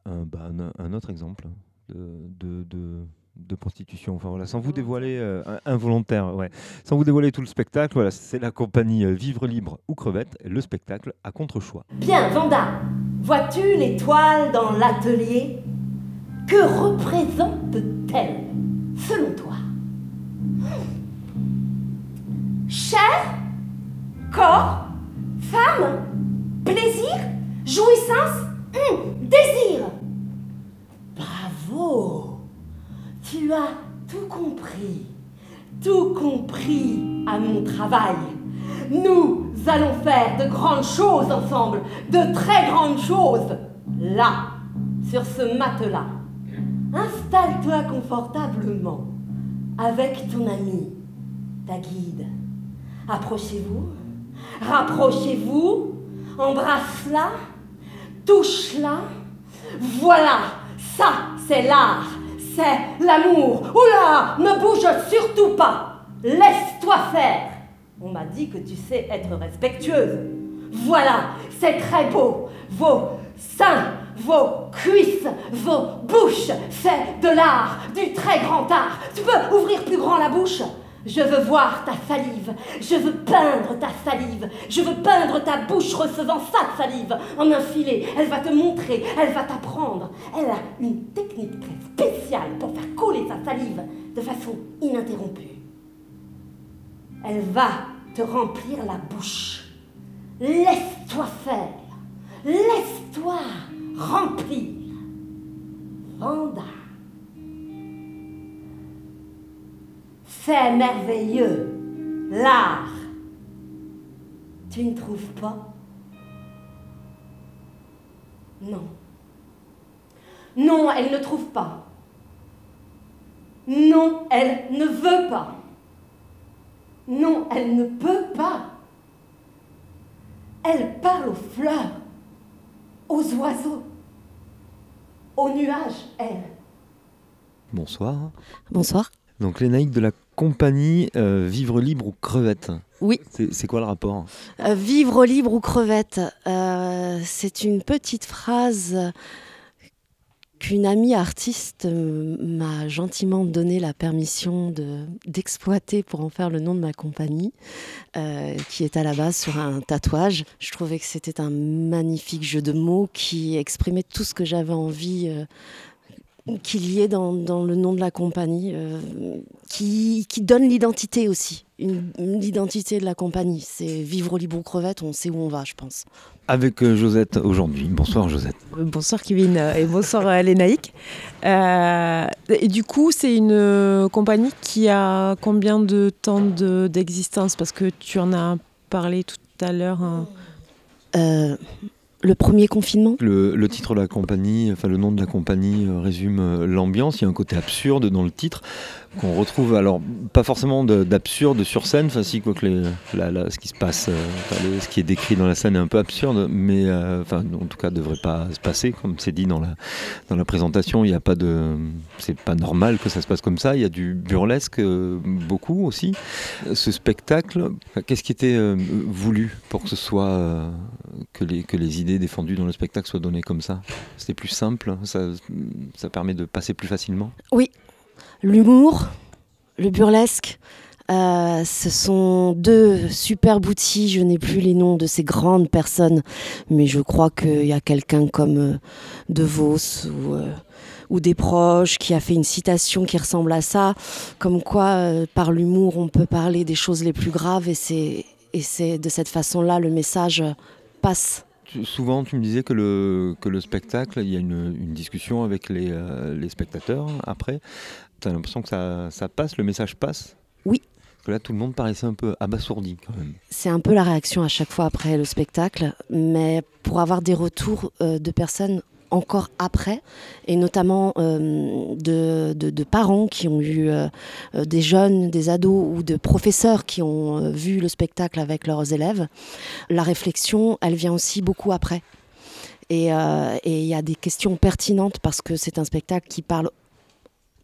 un, bah, un- un autre exemple de- de- de de prostitution. Enfin voilà, sans vous dévoiler euh, involontaire, ouais, sans vous dévoiler tout le spectacle. Voilà, c'est la compagnie euh, Vivre libre ou crevette, le spectacle à contre-choix. Bien, Vanda, vois-tu l'étoile dans l'atelier? Que représente-t-elle, selon toi? Chair? Corps? Femme? Plaisir? Jouissance? Hum, Désir? Bravo Tu as tout compris. Tout compris à mon travail. Nous allons faire de grandes choses ensemble, de très grandes choses. Là, sur ce matelas. Installe-toi confortablement avec ton ami, ta guide. Approchez-vous, rapprochez-vous, embrasse-la, touche-la. Voilà, ça, c'est l'art, c'est l'amour. Oula, ne bouge surtout pas. Laisse-toi faire. On m'a dit que tu sais être respectueuse. Voilà, c'est très beau. Vos seins, vos cuisses, vos bouches, c'est de l'art, du très grand art. Tu peux ouvrir plus grand la bouche? Je veux voir ta salive, je veux peindre ta salive, je veux peindre ta bouche recevant sa salive en un filet. Elle va te montrer, elle va t'apprendre. Elle a une technique très spéciale pour faire couler sa salive de façon ininterrompue. Elle va te remplir la bouche. Laisse-toi faire, laisse-toi remplir. C'est merveilleux. l'art. Tu ne trouves pas? Non. Non, elle ne trouve pas. Non, elle ne veut pas. Non, elle ne peut pas. Elle parle aux fleurs, aux oiseaux, aux nuages, elle. Bonsoir. Bonsoir. Donc Lénaïque de la compagnie euh, Vivre libre ou crevette. Oui. C'est quoi le rapport Euh, vivre libre ou crevette, euh, c'est une petite phrase qu'une amie artiste m'a gentiment donné la permission de- d'exploiter pour en faire le nom de ma compagnie, euh, qui est à la base sur un tatouage. Je trouvais que c'était un magnifique jeu de mots qui exprimait tout ce que j'avais envie euh, qu'il y ait dans, dans le nom de la compagnie, euh, qui, qui donne l'identité aussi, une- l'identité de la compagnie. C'est vivre libre ou crevette, on sait où on va, je pense. Avec euh, Josette aujourd'hui. Bonsoir Josette. Euh, Bonsoir Kevin euh, et bonsoir euh, Lénaïque. Euh, et du coup, c'est une euh, compagnie qui a combien de temps de- d'existence? Parce que tu en as parlé tout à l'heure. hein. Le premier confinement? Le, titre de la compagnie, enfin le nom de la compagnie euh, résume euh, l'ambiance. Il y a un côté absurde dans le titre qu'on retrouve, alors pas forcément de- d'absurde sur scène, enfin si quoi que les, la- la- ce qui se passe, euh, ce qui est décrit dans la scène est un peu absurde, mais enfin en tout cas devrait pas se passer comme c'est dit dans la dans la présentation. Il n'y a pas de, c'est pas normal que ça se passe comme ça. Il y a du burlesque beaucoup aussi. Ce spectacle, qu'est-ce qui était voulu pour que ce soit que les que les idées défendues dans le spectacle soient données comme ça C'était plus simple, ça, ça permet de passer plus facilement. Oui, l'humour, le burlesque. euh, ce sont deux superbes outils. Je n'ai plus les noms de ces grandes personnes, mais je crois qu'il y a quelqu'un comme euh, De Vos ou, euh, ou des proches qui a fait une citation qui ressemble à ça, comme quoi euh, par l'humour on peut parler des choses les plus graves et c'est de cette façon-là le message passe. Tu- Souvent, tu me disais que le, que le spectacle, il y a une, une discussion avec les, euh, les spectateurs après. Tu as l'impression que ça, ça passe, le message passe? Oui. Parce que là, tout le monde paraissait un peu abasourdi quand même. C'est un peu la réaction à chaque fois après le spectacle, mais pour avoir des retours euh, de personnes encore après, et notamment euh, de, parents qui ont eu euh, euh, des jeunes, des ados ou de professeurs qui ont vu le spectacle avec leurs élèves, la réflexion, elle vient aussi beaucoup après. Et il y a des questions pertinentes parce que c'est un spectacle qui parle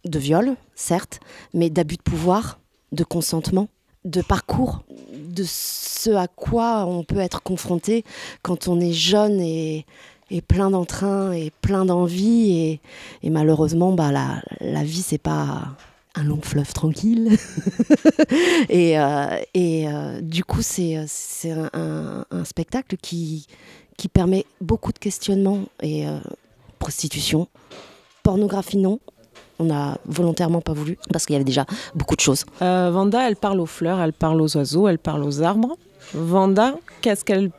de viol, certes, mais d'abus de pouvoir, de consentement, de parcours, de ce à quoi on peut être confronté quand on est jeune et, et plein d'entrain et plein d'envie. Et, malheureusement, bah, la, la vie, c'est pas un long fleuve tranquille. [laughs] et euh, et euh, du coup, c'est c'est un, un- spectacle qui, qui permet beaucoup de questionnements. Et euh, prostitution, pornographie, non. On a volontairement pas voulu parce qu'il y avait déjà beaucoup de choses. Euh, Vanda, elle parle aux fleurs, elle parle aux oiseaux, elle parle aux arbres. Vanda, qu'est-ce qu'elle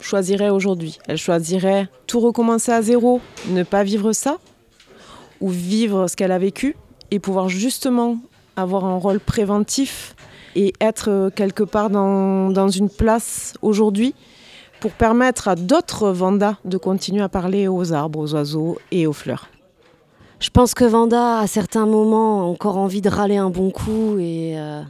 choisirait aujourd'hui Elle choisirait tout recommencer à zéro, ne pas vivre ça, ou vivre ce qu'elle a vécu et pouvoir justement avoir un rôle préventif et être euh, quelque part dans, dans une place aujourd'hui pour permettre à d'autres Vanda de continuer à parler aux arbres, aux oiseaux et aux fleurs. Je pense que Vanda, à certains moments, a encore envie de râler un bon coup et euh,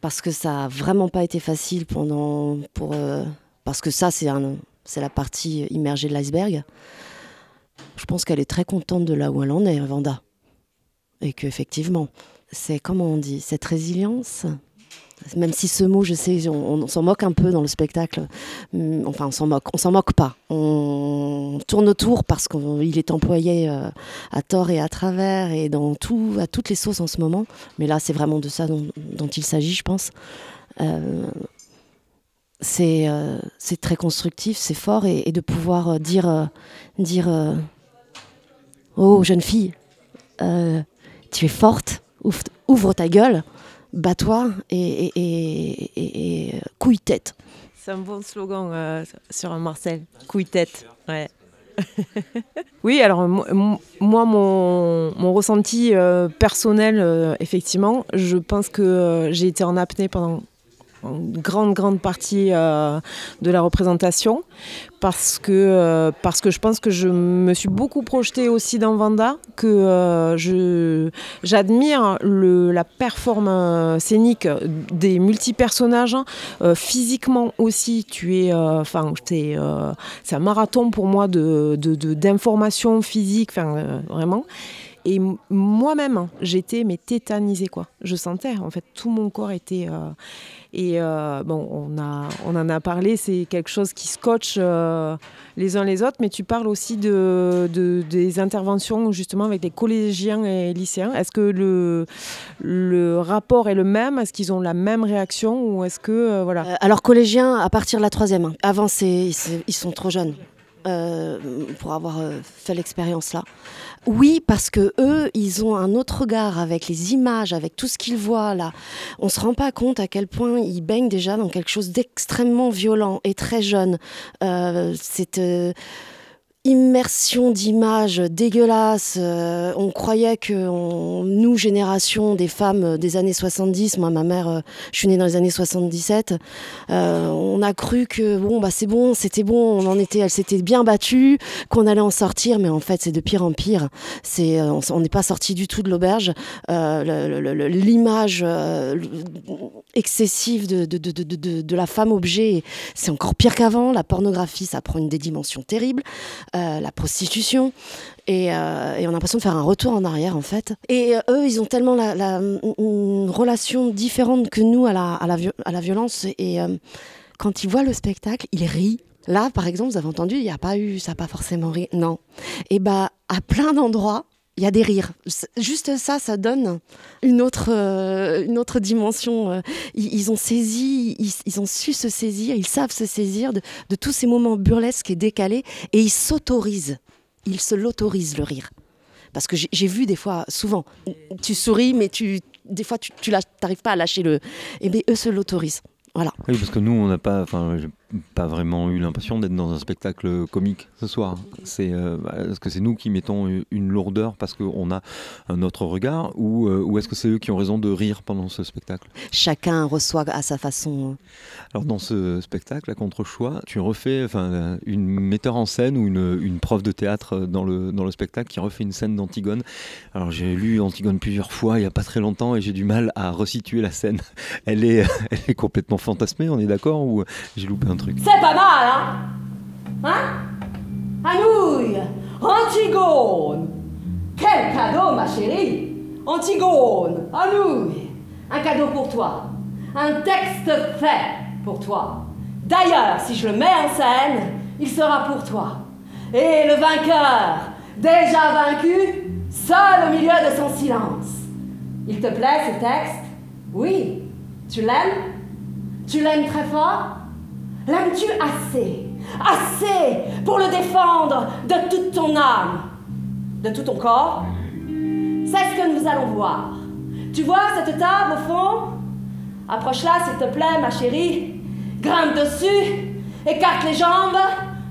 parce que ça a vraiment pas été facile pendant pour euh, parce que ça c'est un c'est la partie immergée de l'iceberg. Je pense qu'elle est très contente de là où elle en est, Vanda, et qu'effectivement, c'est comment on dit cette résilience. Même si ce mot, je sais, on, s'en moque un peu dans le spectacle. Hum, Enfin, on s'en moque. On s'en moque pas. On tourne autour parce qu'il est employé euh, à tort et à travers et dans tout, à toutes les sauces en ce moment. Mais là, c'est vraiment de ça dont, dont il s'agit, je pense. Euh, c'est euh, très constructif, c'est fort et, de pouvoir euh, dire, euh, dire euh, Oh, jeune fille, tu es forte, ouvre, ta gueule, bats-toi et, et, et- et- et couille-tête. C'est un bon slogan sur un Marcel. Couille-tête. Ouais. [laughs] oui, alors mo- mo- moi, mon, mon ressenti personnel, effectivement, je pense que j'ai été en apnée pendant une grande, grande partie euh, de la représentation parce que, euh, parce que je pense que je me suis beaucoup projetée aussi dans Vanda, que euh, j'admire la performance scénique des multi-personnages, hein. Physiquement aussi, tu es, enfin, c'est un marathon pour moi de, d'informations physiques, enfin, vraiment. Et moi-même, j'étais mais tétanisée quoi. Je sentais en fait tout mon corps était et euh, bon, on en a parlé, c'est quelque chose qui scotche euh, les uns les autres. Mais tu parles aussi de, de- des interventions justement avec les collégiens et lycéens. Est-ce que le le rapport est le même? Est-ce qu'ils ont la même réaction? Ou est-ce que euh, voilà alors collégiens à partir de la troisième. hein. Avant, c'est, ils sont trop jeunes pour avoir fait l'expérience là. Oui, parce que eux, ils ont un autre regard avec les images, avec tout ce qu'ils voient là. On se rend pas compte à quel point ils baignent déjà dans quelque chose d'extrêmement violent et très jeune. Euh, c'est euh, immersion d'images dégueulasses. Euh, on croyait que nous, génération des femmes euh, des années 70, moi ma mère, euh, je suis née dans les années 77, euh, on a cru que bon bah c'est bon, c'était bon, on en était, elle s'était bien battue, qu'on allait en sortir, mais en fait c'est de pire en pire. On n'est pas sorti du tout de l'auberge. L'image excessive de- de la femme objet, c'est encore pire qu'avant. La pornographie, ça prend une des dimensions terribles. Euh, la prostitution. Et, euh, et on a l'impression de faire un retour en arrière, en fait. Et euh, eux, ils ont tellement la, une relation différente que nous à la, à la, à la violence. Et quand ils voient le spectacle, ils rient. Là, par exemple, vous avez entendu, il n'y a pas eu, ça n'a pas forcément ri. Non. Et bah, à plein d'endroits, il y a des rires. Juste ça, ça donne une autre, euh, une autre dimension. euh. Ils, ont saisi, ils, ont su se saisir, ils savent se saisir de, tous ces moments burlesques et décalés, et ils s'autorisent. Ils se l'autorisent, le rire. Parce que j'ai vu des fois, souvent, tu souris, mais tu, des fois, tu n'arrives pas à lâcher le. Et bien, eux se l'autorisent. Voilà. Oui, parce que nous, on n'a pas, enfin, pas vraiment eu l'impression d'être dans un spectacle comique ce soir. C'est euh, bah, est-ce que c'est nous qui mettons une lourdeur parce qu'on a un autre regard, ou, euh, ou est-ce que c'est eux qui ont raison de rire pendant ce spectacle? Chacun reçoit à sa façon. Alors dans ce spectacle, à contre-choix, tu refais, enfin, une metteur en scène ou une, une prof de théâtre dans le, dans le spectacle qui refait une scène d'Antigone. Alors j'ai lu Antigone plusieurs fois il n'y a pas très longtemps et j'ai du mal à resituer la scène. Elle est, [laughs] elle est complètement fantasmée, on est d'accord? Ou j'ai loupé un C'est pas mal, hein? Hein? Anouille Antigone Quel cadeau, ma chérie Antigone Anouille Un cadeau pour toi. Un texte fait pour toi. D'ailleurs, si je le mets en scène, il sera pour toi. Et le vainqueur, déjà vaincu, seul au milieu de son silence. Il te plaît ce texte? Oui. Tu l'aimes? Tu l'aimes très fort? L'aimes-tu assez Assez pour le défendre de toute ton âme De tout ton corps? C'est ce que nous allons voir. Tu vois cette table au fond? Approche-la s'il te plaît, ma chérie. Grimpe dessus. Écarte les jambes.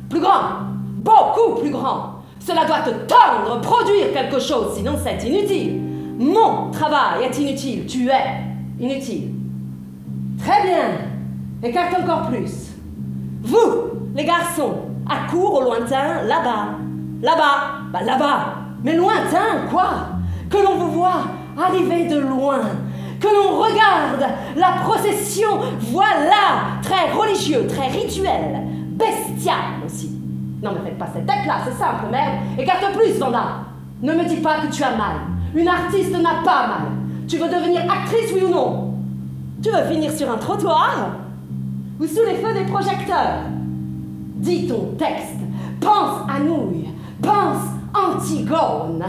Plus grand. Beaucoup plus grand. Cela doit te tendre, produire quelque chose, sinon c'est inutile. Mon travail est inutile. Tu es inutile. Très bien. Écarte encore plus. Vous, les garçons, à court au lointain, là-bas. Là-bas. Bah là-bas. Mais lointain, quoi? Que l'on vous voit arriver de loin. Que l'on regarde la procession. Voilà. Très religieux, très rituel. Bestial aussi. Non, mais faites pas cette tête-là, c'est simple, merde. Écarte plus, Vanda. Ne me dis pas que tu as mal. Une artiste n'a pas mal. Tu veux devenir actrice, oui ou non? Tu veux finir sur un trottoir? Ou sous les feux des projecteurs Dis ton texte. Pense à nouilles. Pense Antigone.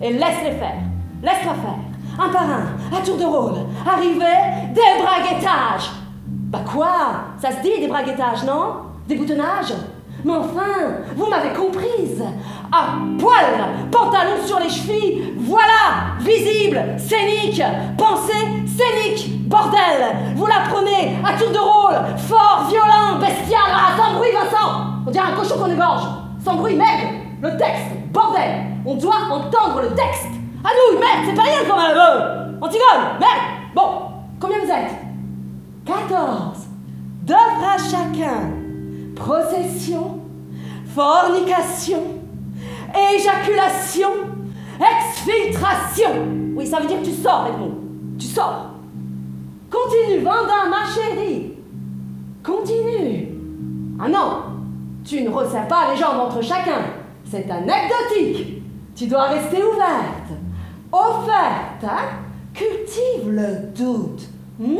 Et laisse-les faire. Laisse-la faire. Un par un, à tour de rôle. Arriver, des braguettages. Bah quoi? Ça se dit des braguettages, non? Des boutonnages? Mais enfin, vous m'avez comprise. À poil, pantalon sur les chevilles, voilà, visible, scénique, pensée scénique, bordel. Vous la prenez à tour de rôle, fort, violent, bestial, ah, sans bruit, Vincent. On dirait un cochon qu'on égorge. Sans bruit, merde. Le texte, bordel On doit entendre le texte À nous, merde, c'est pas rien quand même euh. Antigone, merde Bon, combien vous êtes? 14. D'œuvre à chacun. Procession, fornication, éjaculation, exfiltration. Oui, ça veut dire que tu sors, Edmond. Tu sors. Continue, Vendin, ma chérie. Continue. Ah non, tu ne resserres pas les jambes entre chacun. C'est anecdotique. Tu dois rester ouverte. Offerte, hein Cultive le doute. hmm?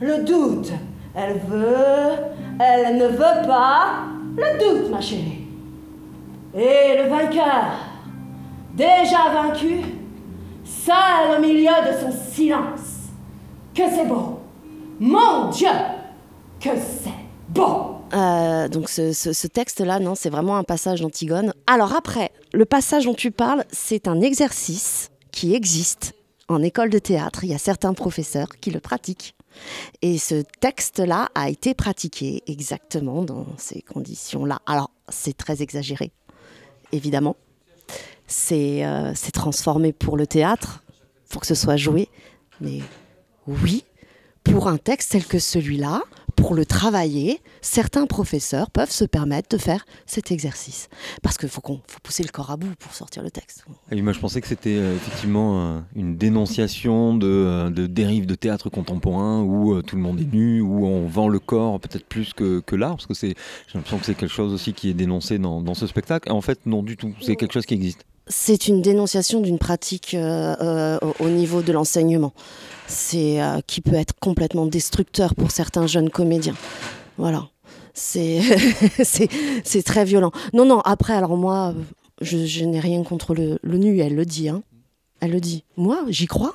Le doute. Elle veut, elle ne veut pas. Le doute, ma chérie. Et le vainqueur, déjà vaincu, seul au milieu de son silence. Que c'est beau. Mon Dieu, que c'est beau. Euh, donc ce, ce- ce texte-là, non, c'est vraiment un passage d'Antigone. Alors après, le passage dont tu parles, c'est un exercice qui existe en école de théâtre. Il y a certains professeurs qui le pratiquent. Et ce texte-là a été pratiqué exactement dans ces conditions-là. Alors, c'est très exagéré, évidemment. C'est euh, c'est transformé pour le théâtre, pour que ce soit joué. Mais oui, pour un texte tel que celui-là, pour le travailler, certains professeurs peuvent se permettre de faire cet exercice. Parce qu'il faut, qu'on- faut pousser le corps à bout pour sortir le texte. Oui, moi je pensais que c'était euh, effectivement euh, une dénonciation de, euh, de dérives de théâtre contemporain où euh, tout le monde est nu, où on vend le corps peut-être plus que, que l'art, parce que c'est, j'ai l'impression que c'est quelque chose aussi qui est dénoncé dans, dans ce spectacle. Et en fait, non du tout, c'est quelque chose qui existe. C'est une dénonciation d'une pratique euh, euh, au- au niveau de l'enseignement. C'est euh, qui peut être complètement destructeur pour certains jeunes comédiens. Voilà. C'est [laughs] c'est très violent. Non, non, après, alors moi, je, n'ai rien contre le, nu, elle le dit. Hein. Elle le dit. Moi, j'y crois.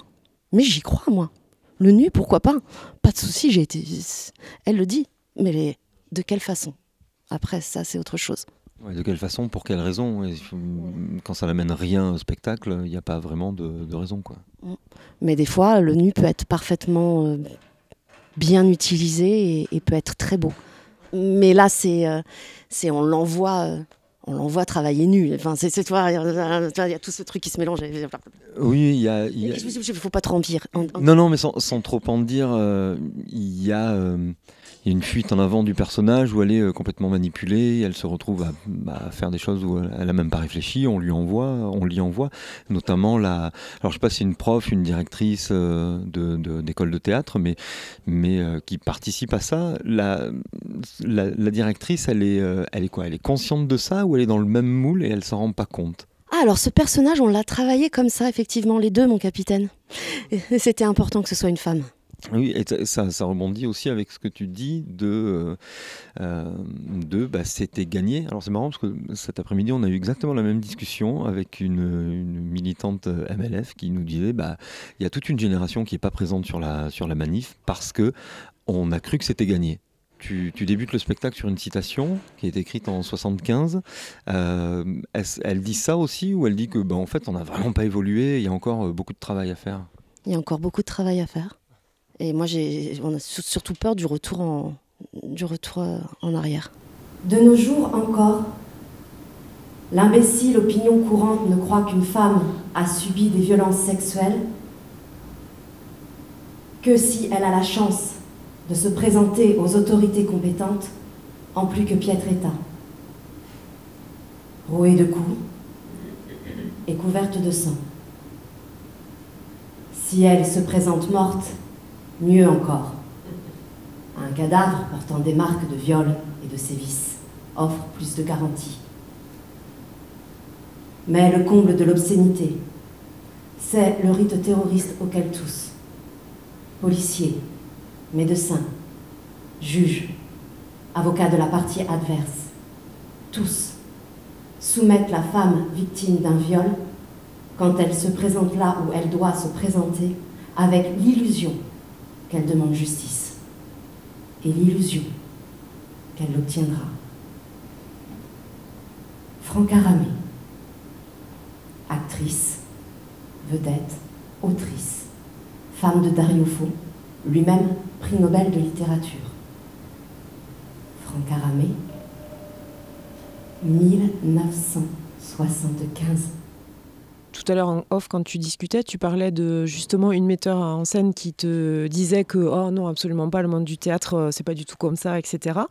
Mais j'y crois, moi. Le nu, pourquoi pas? Pas de souci, j'ai été. Elle le dit. Mais de quelle façon? Après, ça, c'est autre chose. Ouais, de quelle façon, pour quelle raison Et, Quand ça n'amène rien au spectacle, il n'y a pas vraiment de, de raison. Quoi. Mais des fois, le nu peut être parfaitement euh, bien utilisé et, et peut être très beau. Mais là, c'est, euh, c'est on l'envoie, euh, on l'envoie travailler nu. Enfin, c'est, vois, il y a- tout ce truc qui se mélange. Oui, il y a. il a- faut pas trop en dire. En- en- Non, non, mais sans, sans trop en dire, il y, a, il y a une fuite en avant du personnage où elle est euh, complètement manipulée, elle se retrouve à, à faire des choses où elle n'a même pas réfléchi, on lui envoie, on l'y envoie, notamment la... Alors je sais pas si une prof, une directrice euh, de- de- d'école de, théâtre, mais, mais euh, qui participe à ça. La, la, directrice, elle est, elle est quoi? Elle est consciente de ça ou elle est dans le même moule et elle s'en rend pas compte? Ah, alors ce personnage, on l'a travaillé comme ça, effectivement, les deux, mon capitaine. C'était important que ce soit une femme. Oui, et ça- ça, rebondit aussi avec ce que tu dis de, euh, euh, bah, c'était gagné. Alors c'est marrant parce que cet après-midi, on a eu exactement la même discussion avec une, militante euh, MLF qui nous disait bah, il y a toute une génération qui n'est pas présente sur la, sur la manif parce que on a cru que c'était gagné. Tu, tu débutes le spectacle sur une citation qui est écrite en 75. Euh, est-ce- elle dit ça aussi ou elle dit que bah, en fait on n'a vraiment pas évolué, il y a encore beaucoup de travail à faire? Il y a encore beaucoup de travail à faire. Et moi, on a sur- surtout peur du retour en, du retour euh, en arrière. De nos jours encore, l'imbécile opinion courante ne croit qu'une femme a subi des violences sexuelles que si elle a la chance de se présenter aux autorités compétentes en plus que piètre état. Rouée de coups et couverte de sang. Si elle se présente morte, mieux encore. Un cadavre portant des marques de viol et de sévices offre plus de garanties. Mais le comble de l'obscénité, c'est le rite terroriste auquel tous, policiers, médecins, juges, avocats de la partie adverse, tous soumettent la femme victime d'un viol quand elle se présente là où elle doit se présenter avec l'illusion qu'elle demande justice et l'illusion qu'elle l'obtiendra. Franck Aramé, actrice, vedette, autrice, femme de Dario Fo, lui-même prix Nobel de littérature. Franck Aramé, 75. Tout à l'heure en off, quand tu discutais, tu parlais de justement une metteur en scène qui te disait que oh non, absolument pas, le monde du théâtre, euh, c'est pas du tout comme ça, etc.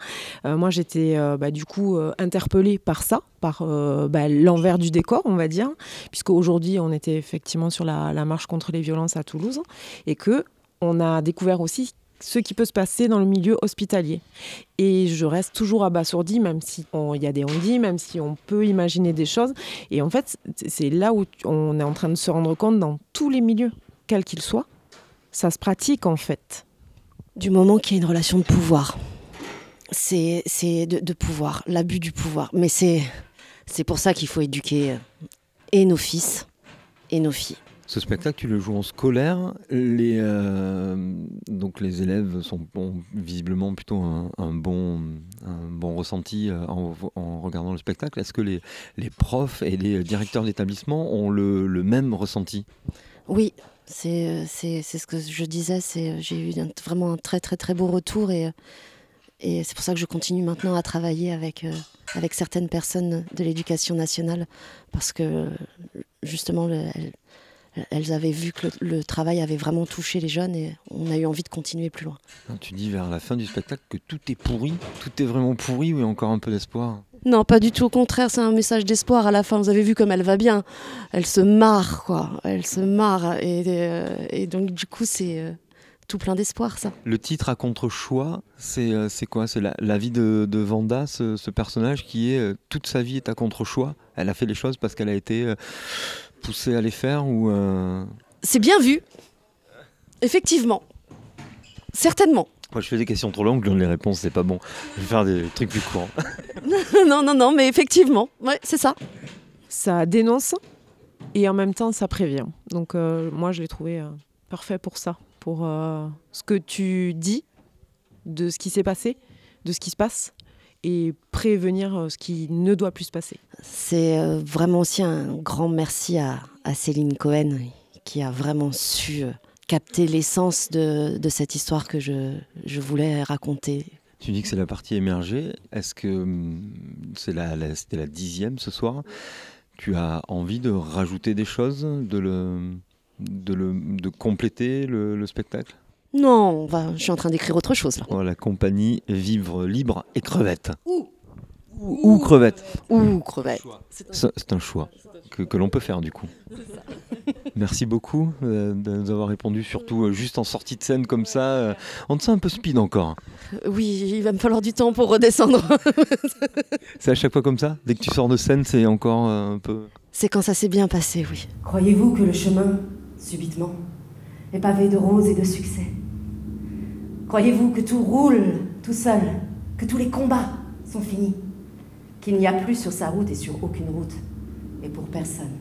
Euh, moi, j'étais euh, bah, du coup interpellée par ça, par bah, l'envers du décor, on va dire, puisque aujourd'hui, on était effectivement sur la, la marche contre les violences à Toulouse et que on a découvert aussi ce qui peut se passer dans le milieu hospitalier. Et je reste toujours abasourdie, même si il y a des on-dit, même si on peut imaginer des choses. Et en fait, c'est là où on est en train de se rendre compte dans tous les milieux, quels qu'ils soient, ça se pratique en fait. Du moment qu'il y a une relation de pouvoir. C'est de, pouvoir, l'abus du pouvoir. Mais c'est c'est pour ça qu'il faut éduquer euh, et nos fils et nos filles. Ce spectacle, tu le joues en scolaire. Les, euh, donc les élèves sont ont visiblement plutôt un, bon, bon ressenti euh, en, regardant le spectacle. Est-ce que les, profs et les directeurs d'établissement ont le, même ressenti? Oui, c'est euh, c'est ce que je disais. J'ai eu vraiment un très très très beau retour et c'est pour ça que je continue maintenant à travailler avec avec certaines personnes de l'éducation nationale parce que justement elles avaient vu que le, le travail avait vraiment touché les jeunes et on a eu envie de continuer plus loin. Tu dis vers la fin du spectacle que tout est pourri, tout est vraiment pourri ou il y a encore un peu d'espoir? Non, pas du tout. Au contraire, c'est un message d'espoir à la fin. Vous avez vu comme elle va bien. Elle se marre, quoi. Elle se marre. Et, euh, et donc, du coup, c'est euh, tout plein d'espoir, ça. Le titre à contre-choix, c'est euh, c'est quoi? C'est la, la vie de, de Vanda, ce, ce personnage qui est euh, toute sa vie est à contre-choix. Elle a fait les choses parce qu'elle a été euh, poussée à les faire ou euh, C'est bien vu. Effectivement. Certainement. Moi, je fais des questions trop longues, les réponses c'est pas bon. Je vais faire des trucs plus courts. [laughs] non, non, non, mais effectivement. Ouais, c'est ça. Ça dénonce et en même temps ça prévient. Donc euh, moi je l'ai trouvé euh, parfait pour ça, pour euh, ce que tu dis de ce qui s'est passé, de ce qui se passe et prévenir euh, ce qui ne doit plus se passer. C'est euh, vraiment aussi un grand merci à, à Céline Cohen qui a vraiment su euh, capter l'essence de, de cette histoire que je, je voulais raconter. Tu dis que c'est la partie émergée. Est-ce que hum, c'est la, la- c'était la dixième ce soir? Tu as envie de rajouter des choses, de, le, de, le, de compléter le, le spectacle? Non, on va, je suis en train d'écrire autre chose là. Oh, La compagnie Vivre libre et crevette. Ou crevette. Ou crevette. C'est un choix que, que l'on peut faire du coup. Merci beaucoup euh, de nous avoir répondu, surtout euh, juste en sortie de scène comme ça. euh, on te sent un peu speed encore. Euh, Oui, il va me falloir du temps pour redescendre. [laughs] C'est à chaque fois comme ça? Dès que tu sors de scène, c'est encore un peu. c'est quand ça s'est bien passé, oui. Croyez-vous que le chemin, subitement, est pavé de roses et de succès? Croyez-vous que tout roule tout seul, que tous les combats sont finis, qu'il n'y a plus sur sa route et sur aucune route, et pour personne?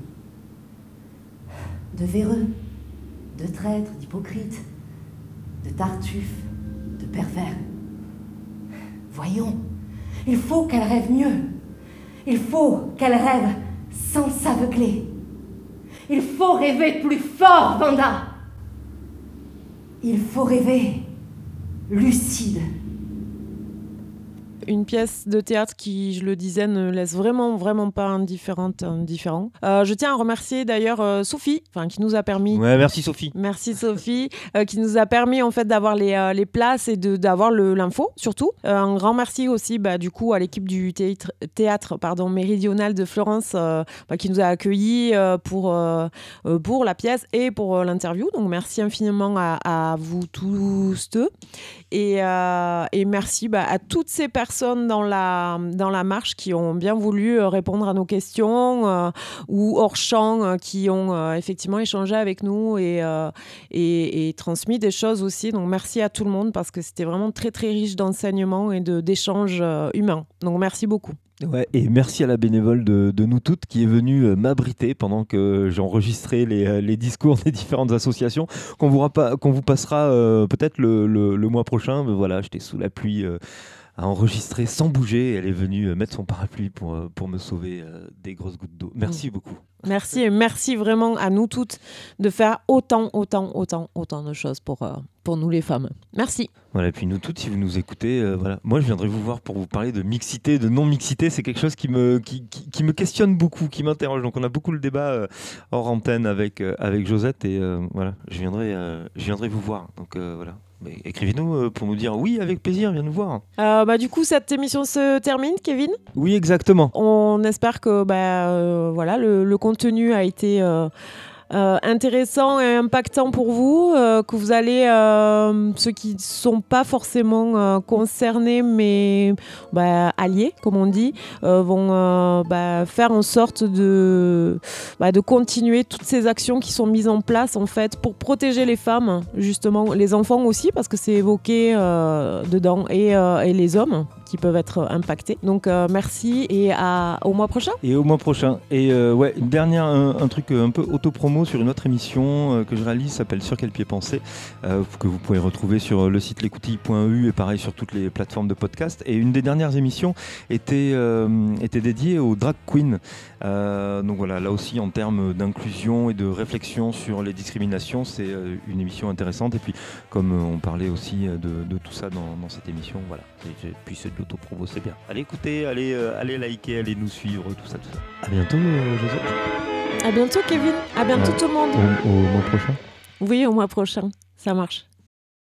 De véreux, de traîtres, d'hypocrites, de tartuffes, de pervers. Voyons, il faut qu'elle rêve mieux. Il faut qu'elle rêve sans s'aveugler. Il faut rêver plus fort, Vanda. Il faut rêver lucide. Une pièce de théâtre qui, je le disais, ne laisse vraiment, vraiment pas indifférente, indifférent. Euh, je tiens à remercier d'ailleurs euh, Sophie, enfin qui nous a permis. Ouais, merci Sophie. Merci Sophie, euh, qui nous a permis en fait d'avoir les, les places et de d'avoir l'info surtout. Un grand merci aussi bah, du coup à l'équipe du théâtre, théâtre pardon méridional de Florence bah, qui nous a accueillis pour pour la pièce et pour l'interview. Donc merci infiniment à, à vous tous deux et, et merci bah, à toutes ces personnes dans la dans la marche qui ont bien voulu euh, répondre à nos questions euh, ou hors champ euh, qui ont effectivement échangé avec nous et, et, transmis des choses aussi. Donc merci à tout le monde parce que c'était vraiment très très riche d'enseignements et d'échanges humains. Donc merci beaucoup. Ouais, et merci à la bénévole de, de nous toutes qui est venue m'abriter pendant que j'enregistrais les, les discours des différentes associations qu'on vous, qu'on vous passera peut-être le, le- le mois prochain. Mais voilà, j'étais sous la pluie à enregistrer sans bouger. Elle est venue euh, mettre son parapluie pour, euh, pour me sauver euh, des grosses gouttes d'eau. Merci beaucoup. Merci et merci vraiment à nous toutes de faire autant, autant, autant, autant de choses pour, euh, pour nous les femmes. Merci. Voilà, et puis nous toutes, si vous nous écoutez, euh, voilà. Moi, je viendrai vous voir pour vous parler de mixité, de non-mixité. C'est quelque chose qui me, qui, qui- qui me questionne beaucoup, qui m'interroge. Donc, on a beaucoup le débat euh, hors antenne avec, avec Josette. Et voilà, je viendrai, je viendrai vous voir. Donc, voilà. Mais Écrivez-nous euh, pour nous dire oui, avec plaisir, viens nous voir. Euh, bah, du coup, cette émission se termine, Kevin? Oui, exactement. On espère que bah, euh, voilà, le, le contenu a été euh, euh, intéressant et impactant pour vous, euh, que vous allez, euh, ceux qui ne sont pas forcément concernés, mais bah, alliés, comme on dit, vont bah, faire en sorte de, bah, de continuer toutes ces actions qui sont mises en place en fait pour protéger les femmes, justement, les enfants aussi, parce que c'est évoqué dedans, et, et les hommes qui peuvent être impactés. Donc euh, merci et au mois prochain. Et au mois prochain. Et euh, ouais, dernière, un, truc euh, un peu auto-promo sur une autre émission que je réalise, s'appelle Sur quel pied penser, que vous pouvez retrouver sur le site l'écoutille.eu et pareil sur toutes les plateformes de podcast. Et une des dernières émissions était, était dédiée aux drag queens. Euh, donc voilà, là aussi en termes d'inclusion et de réflexion sur les discriminations, c'est euh, une émission intéressante. Et puis comme euh, on parlait aussi de, de tout ça dans, dans cette émission, voilà. Et, et puis c'est de l'auto-promo, c'est bien. Allez écouter, allez, euh, allez liker, allez nous suivre, tout ça, tout ça. À bientôt, euh, Joseph. À bientôt, Kevin. À bientôt, Ouais. tout le monde. Au, au mois prochain. Oui, au mois prochain. Ça marche.